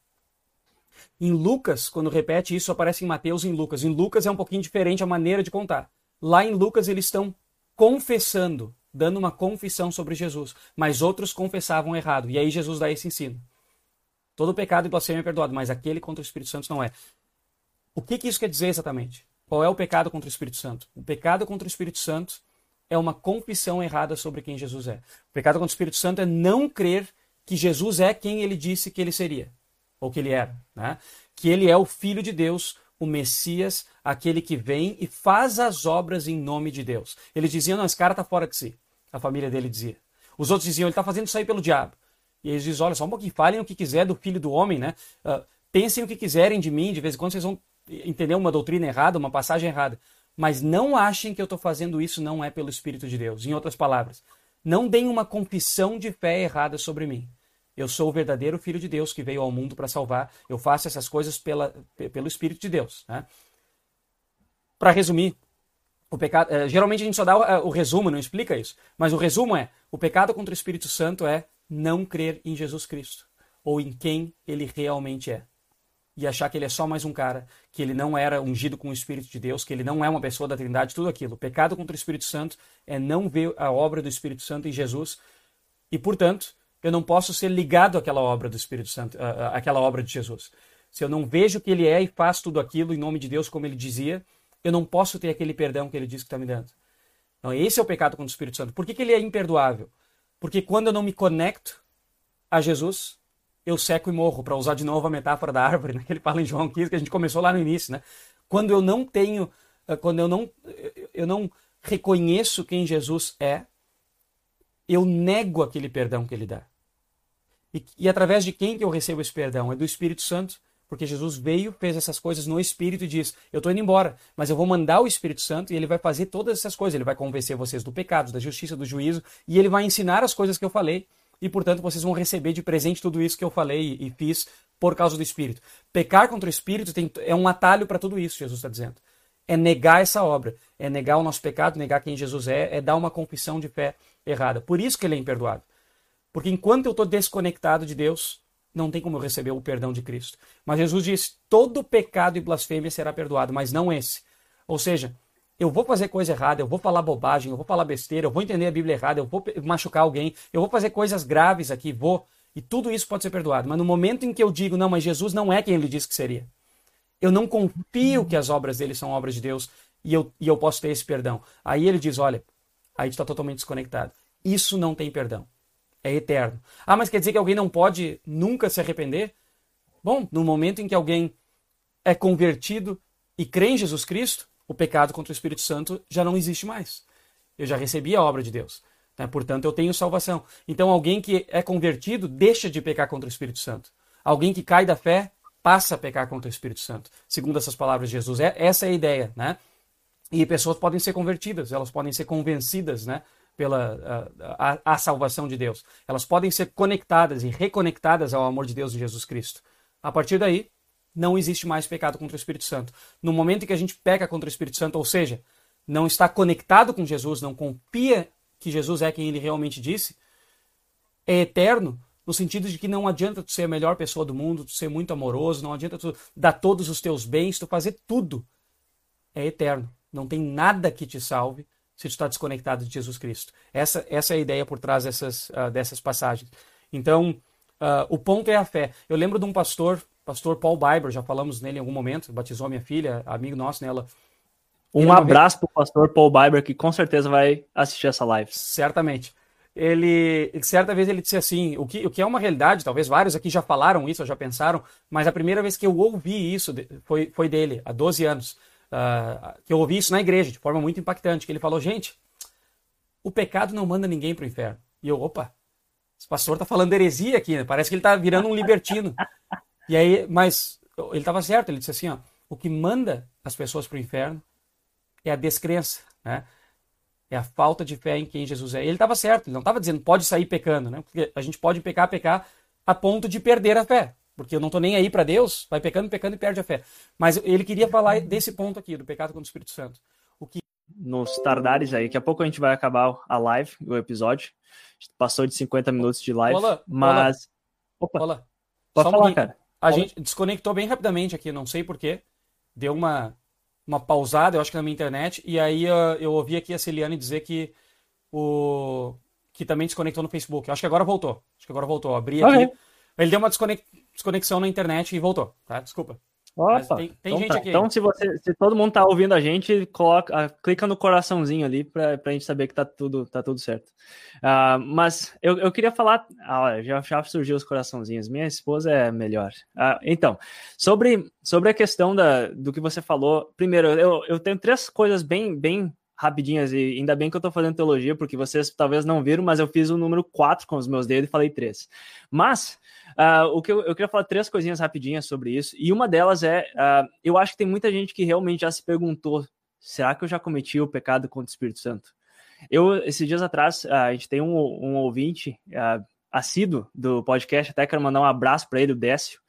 Em Lucas, quando repete isso, aparece em Mateus e em Lucas. Em Lucas é um pouquinho diferente a maneira de contar. Lá em Lucas eles estão confessando dando uma confissão sobre Jesus, mas outros confessavam errado. E aí Jesus dá esse ensino. Todo pecado e blasfêmia é perdoado, mas aquele contra o Espírito Santo não é. O que, que isso quer dizer exatamente? Qual é o pecado contra o Espírito Santo? O pecado contra o Espírito Santo é uma confissão errada sobre quem Jesus é. O pecado contra o Espírito Santo é não crer que Jesus é quem ele disse que ele seria, ou que ele era. Né? Que ele é o Filho de Deus, o Messias, aquele que vem e faz as obras em nome de Deus. Eles diziam, não, esse cara está fora de si. A família dele dizia. Os outros diziam, ele está fazendo isso aí pelo diabo. E eles dizem, olha, só um pouquinho, falem o que quiser do filho do homem, né? Uh, pensem o que quiserem de mim, de vez em quando vocês vão entender uma doutrina errada, uma passagem errada. Mas não achem que eu estou fazendo isso não é pelo Espírito de Deus. Em outras palavras, não deem uma confissão de fé errada sobre mim. Eu sou o verdadeiro Filho de Deus que veio ao mundo para salvar. Eu faço essas coisas pela, pelo Espírito de Deus. Né? Para resumir, o pecado, é, geralmente a gente só dá o, é, o resumo, não explica isso. Mas o resumo é: o pecado contra o Espírito Santo é não crer em Jesus Cristo ou em quem ele realmente é. E achar que ele é só mais um cara, que ele não era ungido com o Espírito de Deus, que ele não é uma pessoa da Trindade, tudo aquilo. O pecado contra o Espírito Santo é não ver a obra do Espírito Santo em Jesus e, portanto, eu não posso ser ligado àquela obra do Espírito Santo, àquela obra de Jesus. Se eu não vejo que ele é e faz tudo aquilo em nome de Deus, como ele dizia, eu não posso ter aquele perdão que ele diz que está me dando. Então, esse é o pecado contra o Espírito Santo. Por que, que ele é imperdoável? Porque quando eu não me conecto a Jesus, eu seco e morro, para usar de novo a metáfora da árvore, né, que ele fala em João 15, que a gente começou lá no início. Né? Quando eu não tenho, eh, quando eu não, eu não reconheço quem Jesus é, eu nego aquele perdão que ele dá. E, e através de quem que eu recebo esse perdão? É do Espírito Santo porque Jesus veio, fez essas coisas no Espírito e diz: Eu estou indo embora, mas eu vou mandar o Espírito Santo e ele vai fazer todas essas coisas. Ele vai convencer vocês do pecado, da justiça, do juízo e ele vai ensinar as coisas que eu falei. E portanto vocês vão receber de presente tudo isso que eu falei e fiz por causa do Espírito. Pecar contra o Espírito tem, é um atalho para tudo isso, Jesus está dizendo. É negar essa obra, é negar o nosso pecado, negar quem Jesus é, é dar uma confissão de fé errada. Por isso que ele é imperdoável. Porque enquanto eu estou desconectado de Deus, não tem como eu receber o perdão de Cristo. Mas Jesus diz: todo pecado e blasfêmia será perdoado, mas não esse. Ou seja, eu vou fazer coisa errada, eu vou falar bobagem, eu vou falar besteira, eu vou entender a Bíblia errada, eu vou machucar alguém, eu vou fazer coisas graves aqui, vou. E tudo isso pode ser perdoado. Mas no momento em que eu digo, não, mas Jesus não é quem ele disse que seria. Eu não confio que as obras dele são obras de Deus e eu, e eu posso ter esse perdão. Aí ele diz: olha, aí está totalmente desconectado. Isso não tem perdão é eterno. Ah, mas quer dizer que alguém não pode nunca se arrepender? Bom, no momento em que alguém é convertido e crê em Jesus Cristo, o pecado contra o Espírito Santo já não existe mais. Eu já recebi a obra de Deus. Né? Portanto, eu tenho salvação. Então, alguém que é convertido deixa de pecar contra o Espírito Santo. Alguém que cai da fé passa a pecar contra o Espírito Santo. Segundo essas palavras de Jesus. É, essa é a ideia. Né? E pessoas podem ser convertidas, elas podem ser convencidas né? pela a, a, a, salvação de Deus. Elas podem ser conectadas e reconectadas ao amor de Deus em Jesus Cristo. A partir daí, não existe mais pecado contra o Espírito Santo. No momento em que a gente peca contra o Espírito Santo, ou seja, não está conectado com Jesus, não confia que Jesus é quem ele realmente disse, é eterno no sentido de que não adianta tu ser a melhor pessoa do mundo, tu ser muito amoroso, não adianta tu dar todos os teus bens, tu fazer tudo. É eterno. Não tem nada que te salve, se tu está desconectado de Jesus Cristo. Essa, essa é a ideia por trás dessas, uh, dessas passagens. Então, uh, o ponto é a fé. Eu lembro de um pastor pastor Paul Biber, já falamos nele em algum momento, batizou minha filha, amigo nosso nela. Um abraço vez... para o pastor Paul Biber, que com certeza vai assistir essa live. Certamente. Ele, certa vez ele disse assim, o que, o que é uma realidade, talvez vários aqui já falaram isso, já pensaram, mas a primeira vez que eu ouvi isso foi, foi dele, há 12 anos, uh, que eu ouvi isso na igreja, de forma muito impactante, que ele falou, gente, o pecado não manda ninguém para o inferno. E eu, opa, esse pastor tá falando heresia aqui, né? parece que ele tá virando um libertino. E aí, mas ele estava certo, ele disse assim, ó, o que manda as pessoas para o inferno é a descrença, né? É a falta de fé em quem Jesus é. Ele estava certo, ele não estava dizendo pode sair pecando, né? Porque a gente pode pecar, pecar a ponto de perder a fé. Porque eu não estou nem aí para Deus, vai pecando, pecando e perde a fé. Mas ele queria falar desse ponto aqui, do pecado contra o Espírito Santo. O que nos tardares aí, daqui a pouco a gente vai acabar a live, o episódio. Passou de 50 minutos de live, olá, mas olá. Opa. Olá. Pode Só falar, um cara. A gente desconectou bem rapidamente aqui, não sei porquê. Deu uma uma pausada, eu acho que na minha internet, e aí eu, eu ouvi aqui a Celiane dizer que o que também desconectou no Facebook. Eu acho que agora voltou. Acho que agora voltou. abri okay. aqui. Ele deu uma desconexão na internet e voltou, tá? Desculpa. Opa, tem, tem então, gente tá. aqui. Então, se, você, se todo mundo tá ouvindo a gente, coloca, ah, clica no coraçãozinho ali para a gente saber que tá tudo, tá tudo certo. Uh, mas eu, eu queria falar. Ah, já, já surgiu os coraçãozinhos. Minha esposa é melhor. Uh, então, sobre, sobre a questão da, do que você falou, primeiro, eu, eu tenho três coisas bem, bem rapidinhas, e ainda bem que eu tô fazendo teologia, porque vocês talvez não viram, mas eu fiz o número 4 com os meus dedos e falei três. Mas uh, o que eu, eu, queria falar três coisinhas rapidinhas sobre isso, e uma delas é, uh, eu acho que tem muita gente que realmente já se perguntou, será que eu já cometi o pecado contra o Espírito Santo? Eu, esses dias atrás, uh, a gente tem um, um ouvinte assíduo do podcast, até quero mandar um abraço para ele, o Décio,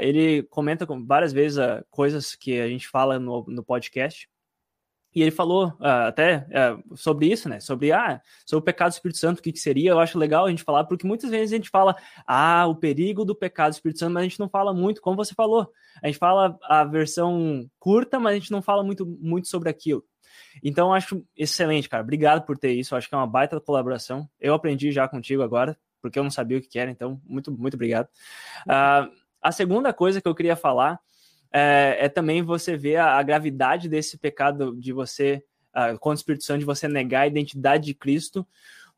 ele comenta várias vezes coisas que a gente fala no, no podcast, e ele falou uh, até uh, sobre isso, né? Sobre, ah, sobre o pecado do Espírito Santo, o que, que seria. Eu acho legal a gente falar, porque muitas vezes a gente fala, ah, o perigo do pecado do Espírito Santo, mas a gente não fala muito, como você falou. A gente fala a versão curta, mas a gente não fala muito, muito sobre aquilo. Então, acho excelente, cara. Obrigado por ter isso. Acho que é uma baita colaboração. Eu aprendi já contigo agora, porque eu não sabia o que era, então, muito, muito obrigado. Uh, a segunda coisa que eu queria falar é, é também você ver a, a, gravidade desse pecado de você, uh, com o Espírito Santo, de você negar a identidade de Cristo,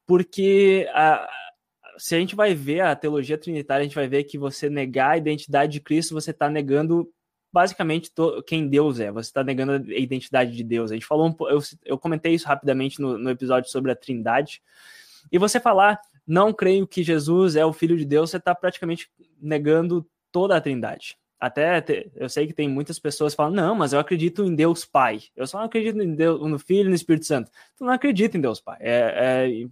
porque uh, se a gente vai ver a teologia trinitária, a gente vai ver que você negar a identidade de Cristo, você está negando basicamente quem Deus é, você está negando a identidade de Deus. A gente falou, um, eu, eu comentei isso rapidamente no, no episódio sobre a Trindade, e você falar, não creio que Jesus é o Filho de Deus, você está praticamente negando toda a Trindade. Até eu sei que tem muitas pessoas que falam, não, mas eu acredito em Deus Pai. Eu só não acredito em Deus, no Filho e no Espírito Santo. Tu não acredita em Deus Pai. É,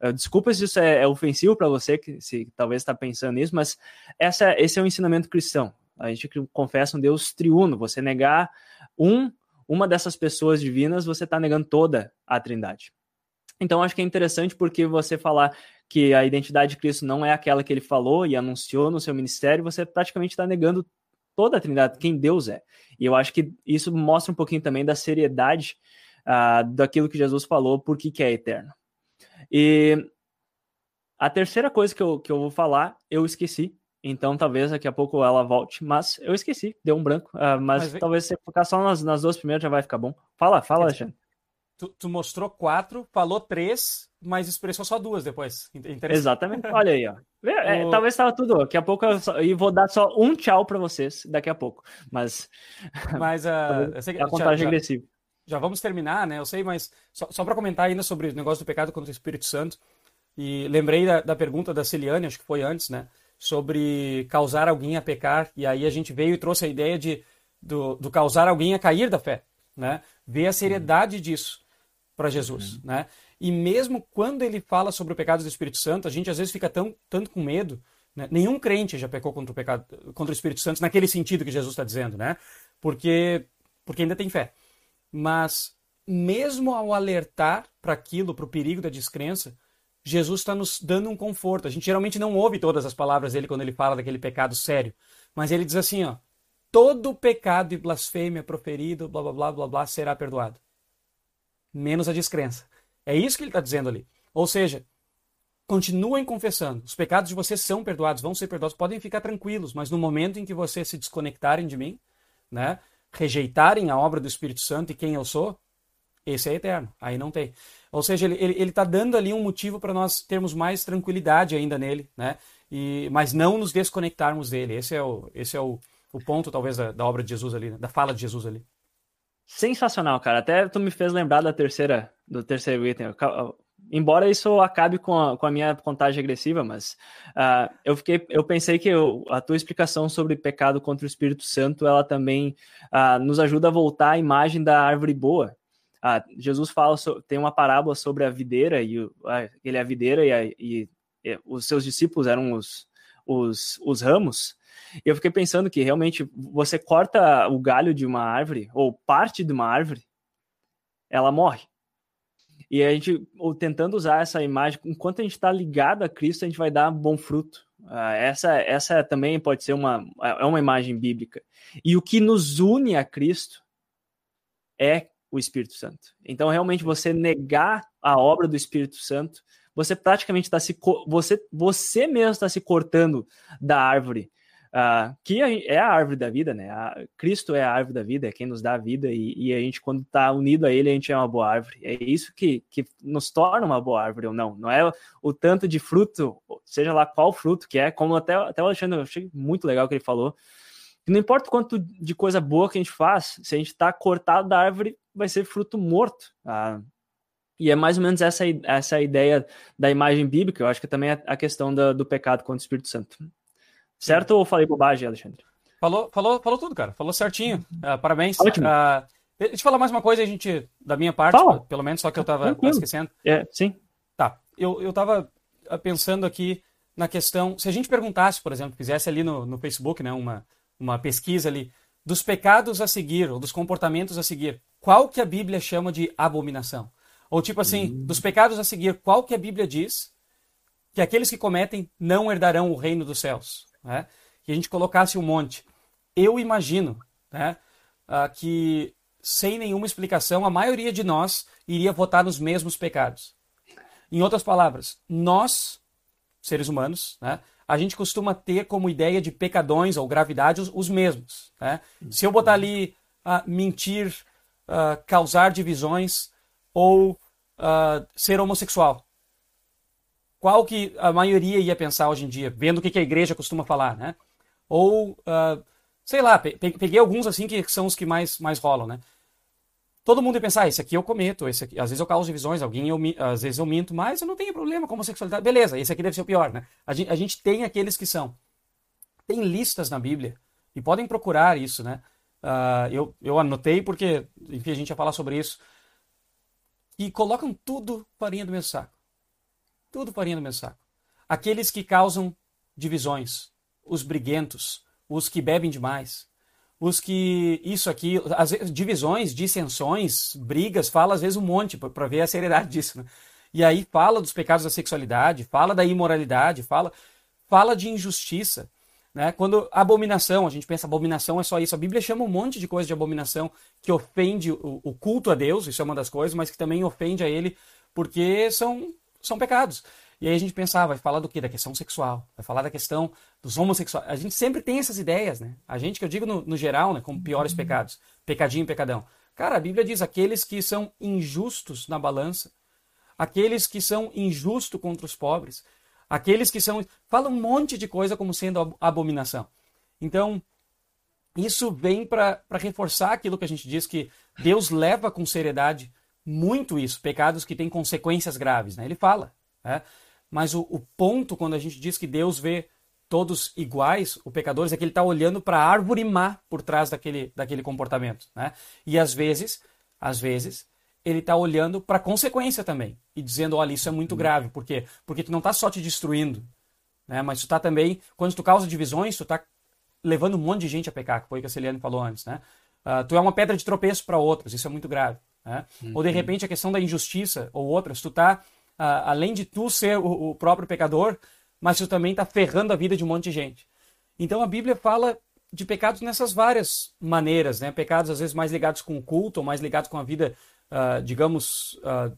é, desculpa se isso é, é ofensivo para você, que se talvez está pensando nisso, mas essa, esse é o ensinamento cristão. A gente confessa um Deus triuno. Você negar um, uma dessas pessoas divinas, você está negando toda a Trindade. Então, acho que é interessante porque você falar que a identidade de Cristo não é aquela que ele falou e anunciou no seu ministério, você praticamente está negando toda a Trindade, quem Deus é. E eu acho que isso mostra um pouquinho também da seriedade uh, daquilo que Jesus falou, por que é eterno. E a terceira coisa que eu, que eu vou falar, eu esqueci. Então talvez daqui a pouco ela volte, mas eu esqueci, deu um branco. Uh, mas, mas talvez se focar só nas, nas duas primeiras já vai ficar bom. Fala, fala, Alexandre. Tu, tu, mostrou quatro, falou três, mas expressou só duas depois. Exatamente. Olha aí, ó. É, o... Talvez estava tudo. Daqui a pouco eu, só, eu, vou dar só um tchau para vocês daqui a pouco. Mas. Mas uh, que, a contagem já, regressiva. Já, já, vamos terminar, né? Eu sei, mas só, só para comentar ainda sobre o negócio do pecado contra o Espírito Santo. E lembrei da, da pergunta da Celiane, acho que foi antes, né? Sobre causar alguém a pecar. E aí a gente veio e trouxe a ideia de do, do causar alguém a cair da fé, né? Ver a seriedade disso para Jesus, uhum. né? E mesmo quando ele fala sobre o pecado do Espírito Santo, a gente às vezes fica tão tanto com medo. Né? Nenhum crente já pecou contra o pecado, contra o Espírito Santo naquele sentido que Jesus está dizendo, né? Porque porque ainda tem fé. Mas mesmo ao alertar para aquilo, para o perigo da descrença, Jesus está nos dando um conforto. A gente geralmente não ouve todas as palavras dele quando ele fala daquele pecado sério, mas ele diz assim, ó: todo pecado e blasfêmia proferido, blá blá blá blá blá, será perdoado menos a descrença. É isso que ele está dizendo ali. Ou seja, continuem confessando. Os pecados de vocês são perdoados, vão ser perdoados, podem ficar tranquilos, mas no momento em que vocês se desconectarem de mim, né, rejeitarem a obra do Espírito Santo e quem eu sou, esse é eterno. Aí não tem. Ou seja, ele está ele, ele tá dando ali um motivo para nós termos mais tranquilidade ainda nele, né? E, mas não nos desconectarmos dele. Esse é o, esse é o, o ponto, talvez, da, da obra de Jesus ali, né? da fala de Jesus ali. Sensacional, cara. Até tu me fez lembrar da terceira, do terceiro item. Embora isso acabe com a, com a minha contagem agressiva, mas uh, eu fiquei, eu pensei que eu, a tua explicação sobre pecado contra o Espírito Santo, ela também uh, nos ajuda a voltar à imagem da árvore boa. Uh, Jesus fala, tem uma parábola sobre a videira e ele é a videira e, a, e, e os seus discípulos eram os, os, os ramos. E eu fiquei pensando que realmente você corta o galho de uma árvore, ou parte de uma árvore, ela morre. E a gente, tentando usar essa imagem, enquanto a gente está ligado a Cristo, a gente vai dar bom fruto. Uh, essa, essa também pode ser uma, é uma imagem bíblica. E o que nos une a Cristo é o Espírito Santo. Então, realmente, você negar a obra do Espírito Santo, você praticamente está se. Você, você mesmo está se cortando da árvore Uh, que é a árvore da vida, né? A, Cristo é a árvore da vida, é quem nos dá a vida, e, e a gente, quando está unido a Ele, a gente é uma boa árvore. É isso que, que nos torna uma boa árvore ou não. Não é o, o tanto de fruto, seja lá qual fruto que é, como até, até o Alexandre, eu achei muito legal que ele falou. Não importa quanto de coisa boa que a gente faz, se a gente está cortado da árvore, vai ser fruto morto. Uh, e é mais ou menos essa, essa ideia da imagem bíblica, eu acho que também é a questão do, do pecado contra o Espírito Santo. Certo ou falei bobagem, Alexandre? Falou, falou, falou tudo, cara. Falou certinho. Uh, parabéns. Ótimo. Uh, deixa eu falar mais uma coisa, a gente, da minha parte, Fala. pelo menos, só que eu tava, esquecendo. É, sim. Tá. Eu, eu tava ah, pensando aqui na questão. Se a gente perguntasse, por exemplo, fizesse ali no, no Facebook, né, uma, uma pesquisa ali, dos pecados a seguir, ou dos comportamentos a seguir, qual que a Bíblia chama de abominação? Ou tipo assim, hum. dos pecados a seguir, qual que a Bíblia diz que aqueles que cometem não herdarão o reino dos céus? Né? que a gente colocasse um monte. Eu imagino né, uh, que, sem nenhuma explicação, a maioria de nós iria votar nos mesmos pecados. Em outras palavras, nós, seres humanos, né, a gente costuma ter como ideia de pecadões ou gravidade os, os mesmos. Né? Se eu botar ali uh, mentir, uh, causar divisões ou uh, ser homossexual, qual que a maioria ia pensar hoje em dia, vendo o que, a igreja costuma falar, né? Ou, uh, sei lá, peguei alguns assim que são os que mais, mais rolam, né? Todo mundo ia pensar, ah, esse aqui eu cometo, esse aqui, às vezes eu causo divisões, alguém eu, às vezes eu minto, mas eu não tenho problema com homossexualidade. Beleza, esse aqui deve ser o pior, né? A gente, a gente tem aqueles que são. Tem listas na Bíblia, e podem procurar isso, né? Uh, eu, eu anotei porque, enfim, a gente ia falar sobre isso. E colocam tudo farinha do mesmo saco. Tudo farinha no mesmo saco. Aqueles que causam divisões, os briguentos, os que bebem demais, os que isso aqui, as divisões, dissensões, brigas, fala às vezes um monte para ver a seriedade disso, né? E aí fala dos pecados da sexualidade, fala da imoralidade, fala fala de injustiça, né? Quando abominação, a gente pensa abominação é só isso. A Bíblia chama um monte de coisa de abominação que ofende o, o culto a Deus, isso é uma das coisas, mas que também ofende a ele porque são são pecados. E aí a gente pensava, vai falar do quê? Da questão sexual, vai falar da questão dos homossexuais. A gente sempre tem essas ideias, né? A gente, que eu digo no, no geral, né, como piores uhum. pecados, pecadinho e pecadão. Cara, a Bíblia diz aqueles que são injustos na balança, aqueles que são injustos contra os pobres, aqueles que são. Fala um monte de coisa como sendo abominação. Então, isso vem para reforçar aquilo que a gente diz que Deus leva com seriedade muito isso, pecados que têm consequências graves. Né? Ele fala. Né? Mas o, o, ponto, quando a gente diz que Deus vê todos iguais, o pecadores, é que ele está olhando para a árvore má por trás daquele, daquele comportamento. Né? E às vezes, às vezes, ele está olhando para a consequência também e dizendo, olha, isso é muito uhum. grave. Por quê? Porque tu não está só te destruindo, né? mas tu está também, quando tu causa divisões, tu está levando um monte de gente a pecar, que foi o que a Celiane falou antes. Né? Uh, tu é uma pedra de tropeço para outros, isso é muito grave. Né? Uhum. Ou de repente a questão da injustiça ou outras, tu tá, além de tu ser o, o, próprio pecador, mas tu também tá ferrando a vida de um monte de gente. Então a Bíblia fala de pecados nessas várias maneiras, né? Pecados às vezes mais ligados com o culto ou mais ligados com a vida, uh, digamos, uh,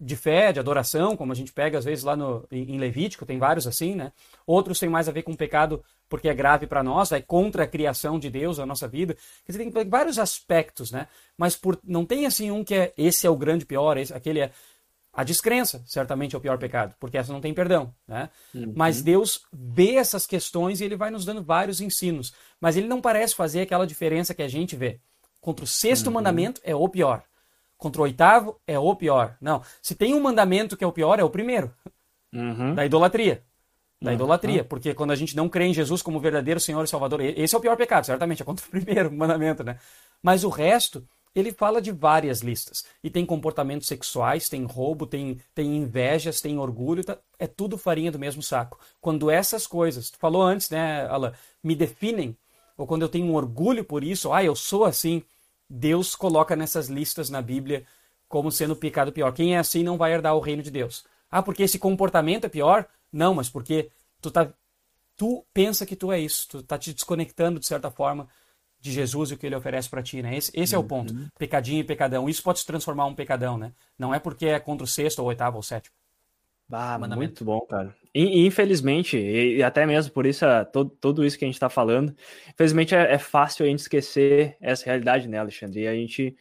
de fé, de adoração, como a gente pega às vezes lá no, em Levítico, tem vários assim, né? Outros têm mais a ver com pecado porque é grave para nós, é contra a criação de Deus, a nossa vida. Quer dizer, tem vários aspectos, né? Mas por, não tem assim um que é esse é o grande pior, esse, aquele é a descrença, certamente é o pior pecado, porque essa não tem perdão, né? Uhum. Mas Deus vê essas questões e ele vai nos dando vários ensinos, mas ele não parece fazer aquela diferença que a gente vê. Contra o sexto uhum. mandamento é o pior. Contra o oitavo é o pior. Não, se tem um mandamento que é o pior, é o primeiro. Uhum. Da idolatria. Da uhum. idolatria, porque quando a gente não crê em Jesus como verdadeiro Senhor e Salvador, esse é o pior pecado, certamente, é contra o primeiro mandamento, né? Mas o resto, ele fala de várias listas. E tem comportamentos sexuais, tem roubo, tem, tem invejas, tem orgulho, tá, é tudo farinha do mesmo saco. Quando essas coisas, tu falou antes, né, Alan, me definem, ou quando eu tenho um orgulho por isso, ah, eu sou assim, Deus coloca nessas listas na Bíblia como sendo o pecado pior. Quem é assim não vai herdar o reino de Deus. Ah, porque esse comportamento é pior? Não, mas porque tu tá tu pensa que tu é isso, tu tá te desconectando de certa forma de Jesus e o que ele oferece para ti, né? Esse, esse é o ponto. Uhum. Pecadinho e pecadão. Isso pode se transformar um pecadão, né? Não é porque é contra o sexto, ou oitavo, ou sétimo. Ah, muito bom, cara. E, infelizmente, e até mesmo por isso, todo, tudo isso que a gente está falando, infelizmente é, é, fácil a gente esquecer essa realidade, né, Alexandre? E a gente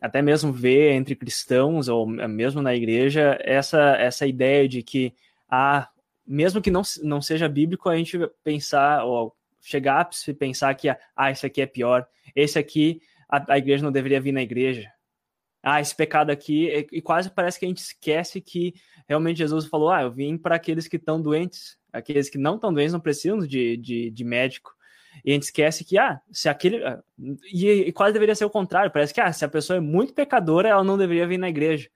até mesmo vê entre cristãos, ou mesmo na igreja, essa, essa ideia de que, ah, mesmo que não, não seja bíblico, a gente pensar, ou chegar a pensar que, ah, esse aqui é pior, esse aqui a, a igreja não deveria vir na igreja. Ah, esse pecado aqui, e quase parece que a gente esquece que realmente Jesus falou: Ah, eu vim para aqueles que estão doentes, aqueles que não estão doentes não precisam de, de, de, médico. E a gente esquece que, ah, se aquele. Ah, e, e, quase deveria ser o contrário, parece que, ah, se a pessoa é muito pecadora, ela não deveria vir na igreja.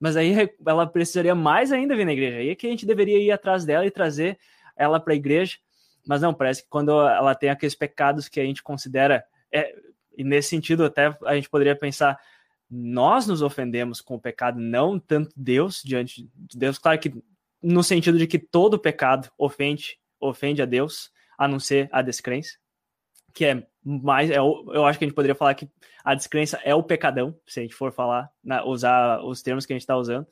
Mas aí ela precisaria mais ainda vir na igreja. Aí é que a gente deveria ir atrás dela e trazer ela para a igreja mas não, parece que quando ela tem aqueles pecados que a gente considera, é, e nesse sentido até a gente poderia pensar, nós nos ofendemos com o pecado, não tanto Deus diante de Deus. Claro que no sentido de que todo pecado ofende, ofende a Deus, a não ser a descrença, que é mais, é, eu acho que a gente poderia falar que a descrença é o pecadão, se a gente for falar, na, usar os termos que a gente está usando.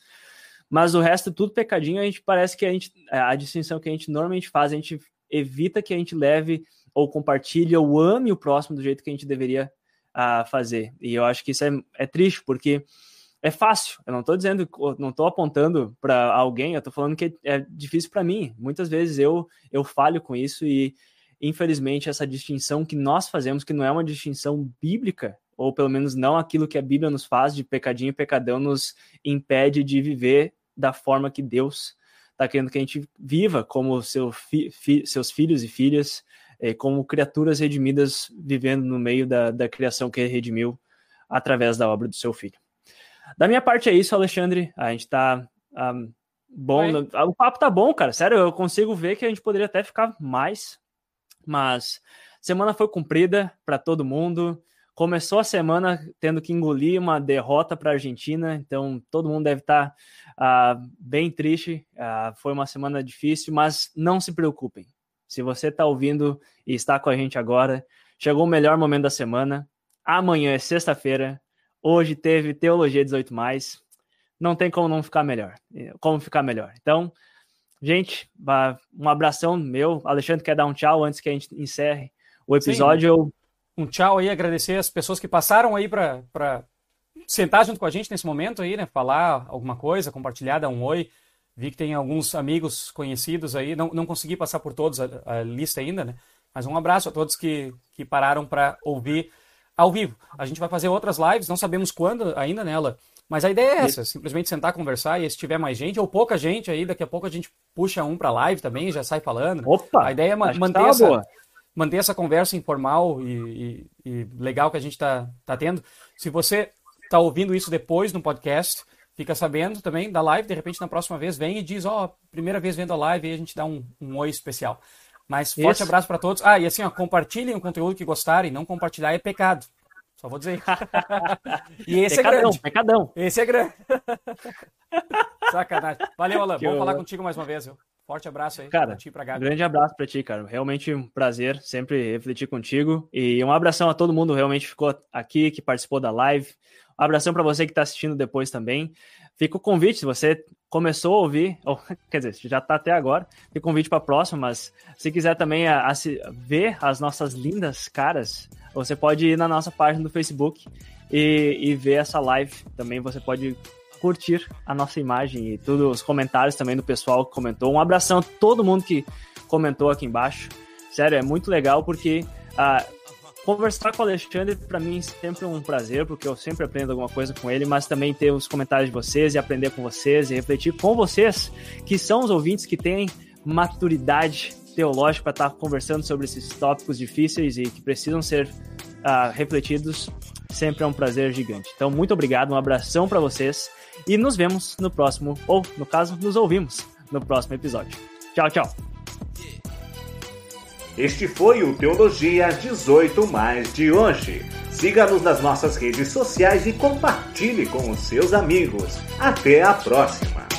Mas o resto, tudo pecadinho, a gente parece que a gente, a distinção que a gente normalmente faz, a gente evita que a gente leve ou compartilhe ou ame o próximo do jeito que a gente deveria uh, fazer. E eu acho que isso é, é triste, porque é fácil. Eu não estou dizendo, não estou apontando para alguém, eu estou falando que é difícil para mim. Muitas vezes eu, eu falho com isso e, infelizmente, essa distinção que nós fazemos, que não é uma distinção bíblica, ou pelo menos não aquilo que a Bíblia nos faz de pecadinho e pecadão, nos impede de viver da forma que Deus está querendo que a gente viva como seu fi, fi, seus filhos e filhas, é, como criaturas redimidas vivendo no meio da, da criação que ele redimiu através da obra do seu filho. Da minha parte é isso, Alexandre. A gente está um, ah, bom. Oi. O papo tá bom, cara. Sério, eu consigo ver que a gente poderia até ficar mais, mas semana foi cumprida para todo mundo começou a semana tendo que engolir uma derrota para a Argentina, então todo mundo deve estar tá, uh, bem triste. Uh, foi uma semana difícil, mas não se preocupem. Se você está ouvindo e está com a gente agora, chegou o melhor momento da semana. Amanhã é sexta-feira. Hoje teve Teologia 18. Não tem como não ficar melhor. Como ficar melhor. Então, gente, um abração meu. Alexandre quer dar um tchau antes que a gente encerre o episódio. Sim um tchau aí, agradecer as pessoas que passaram aí para sentar junto com a gente nesse momento aí, né? Falar alguma coisa, compartilhar, dar um oi. Vi que tem alguns amigos conhecidos aí, não, não consegui passar por todos a, a lista ainda, né? Mas um abraço a todos que, que pararam para ouvir ao vivo. A gente vai fazer outras lives, não sabemos quando ainda nela. Mas a ideia é essa, simplesmente sentar, conversar e se tiver mais gente ou pouca gente aí, daqui a pouco a gente puxa um para live também, já sai falando. Opa! A ideia é manter tá essa, boa manter essa conversa informal e, e, e legal que a gente está tá tendo. Se você está ouvindo isso depois no podcast, fica sabendo também da live. De repente, na próxima vez, vem e diz: Ó, oh, primeira vez vendo a live, e a gente dá um, um oi especial. Mas forte isso. abraço para todos. Ah, e assim, ó, compartilhem o conteúdo que gostarem. Não compartilhar é pecado. Só vou dizer. e esse é pecadão, é grande. Pecadão. Esse é grande. Sacanagem. Valeu, Alan. Vamos falar contigo mais uma vez. Viu? Forte abraço aí cara, pra ti, pra Gabi. Grande abraço pra ti, cara. Realmente um prazer sempre refletir contigo. E um abração a todo mundo realmente ficou aqui, que participou da live. Um abração para você que está assistindo depois também. fica o convite, se você começou a ouvir, ou quer dizer, já está até agora, o convite para a próxima, mas se quiser também a, a, ver as nossas lindas caras, você pode ir na nossa página do Facebook e, e ver essa live. Também você pode curtir a nossa imagem e todos os comentários também do pessoal que comentou. Um abração a todo mundo que comentou aqui embaixo. Sério, é muito legal porque uh, conversar com o Alexandre para mim é sempre um prazer, porque eu sempre aprendo alguma coisa com ele, mas também ter os comentários de vocês e aprender com vocês e refletir com vocês, que são os ouvintes que têm maturidade teológica para estar conversando sobre esses tópicos difíceis e que precisam ser uh, refletidos. Sempre é um prazer gigante. Então, muito obrigado, um abração para vocês e nos vemos no próximo, ou no caso, nos ouvimos no próximo episódio. Tchau, tchau. Este foi o Teologia 18 Mais de hoje. Siga-nos nas nossas redes sociais e compartilhe com os seus amigos. Até a próxima!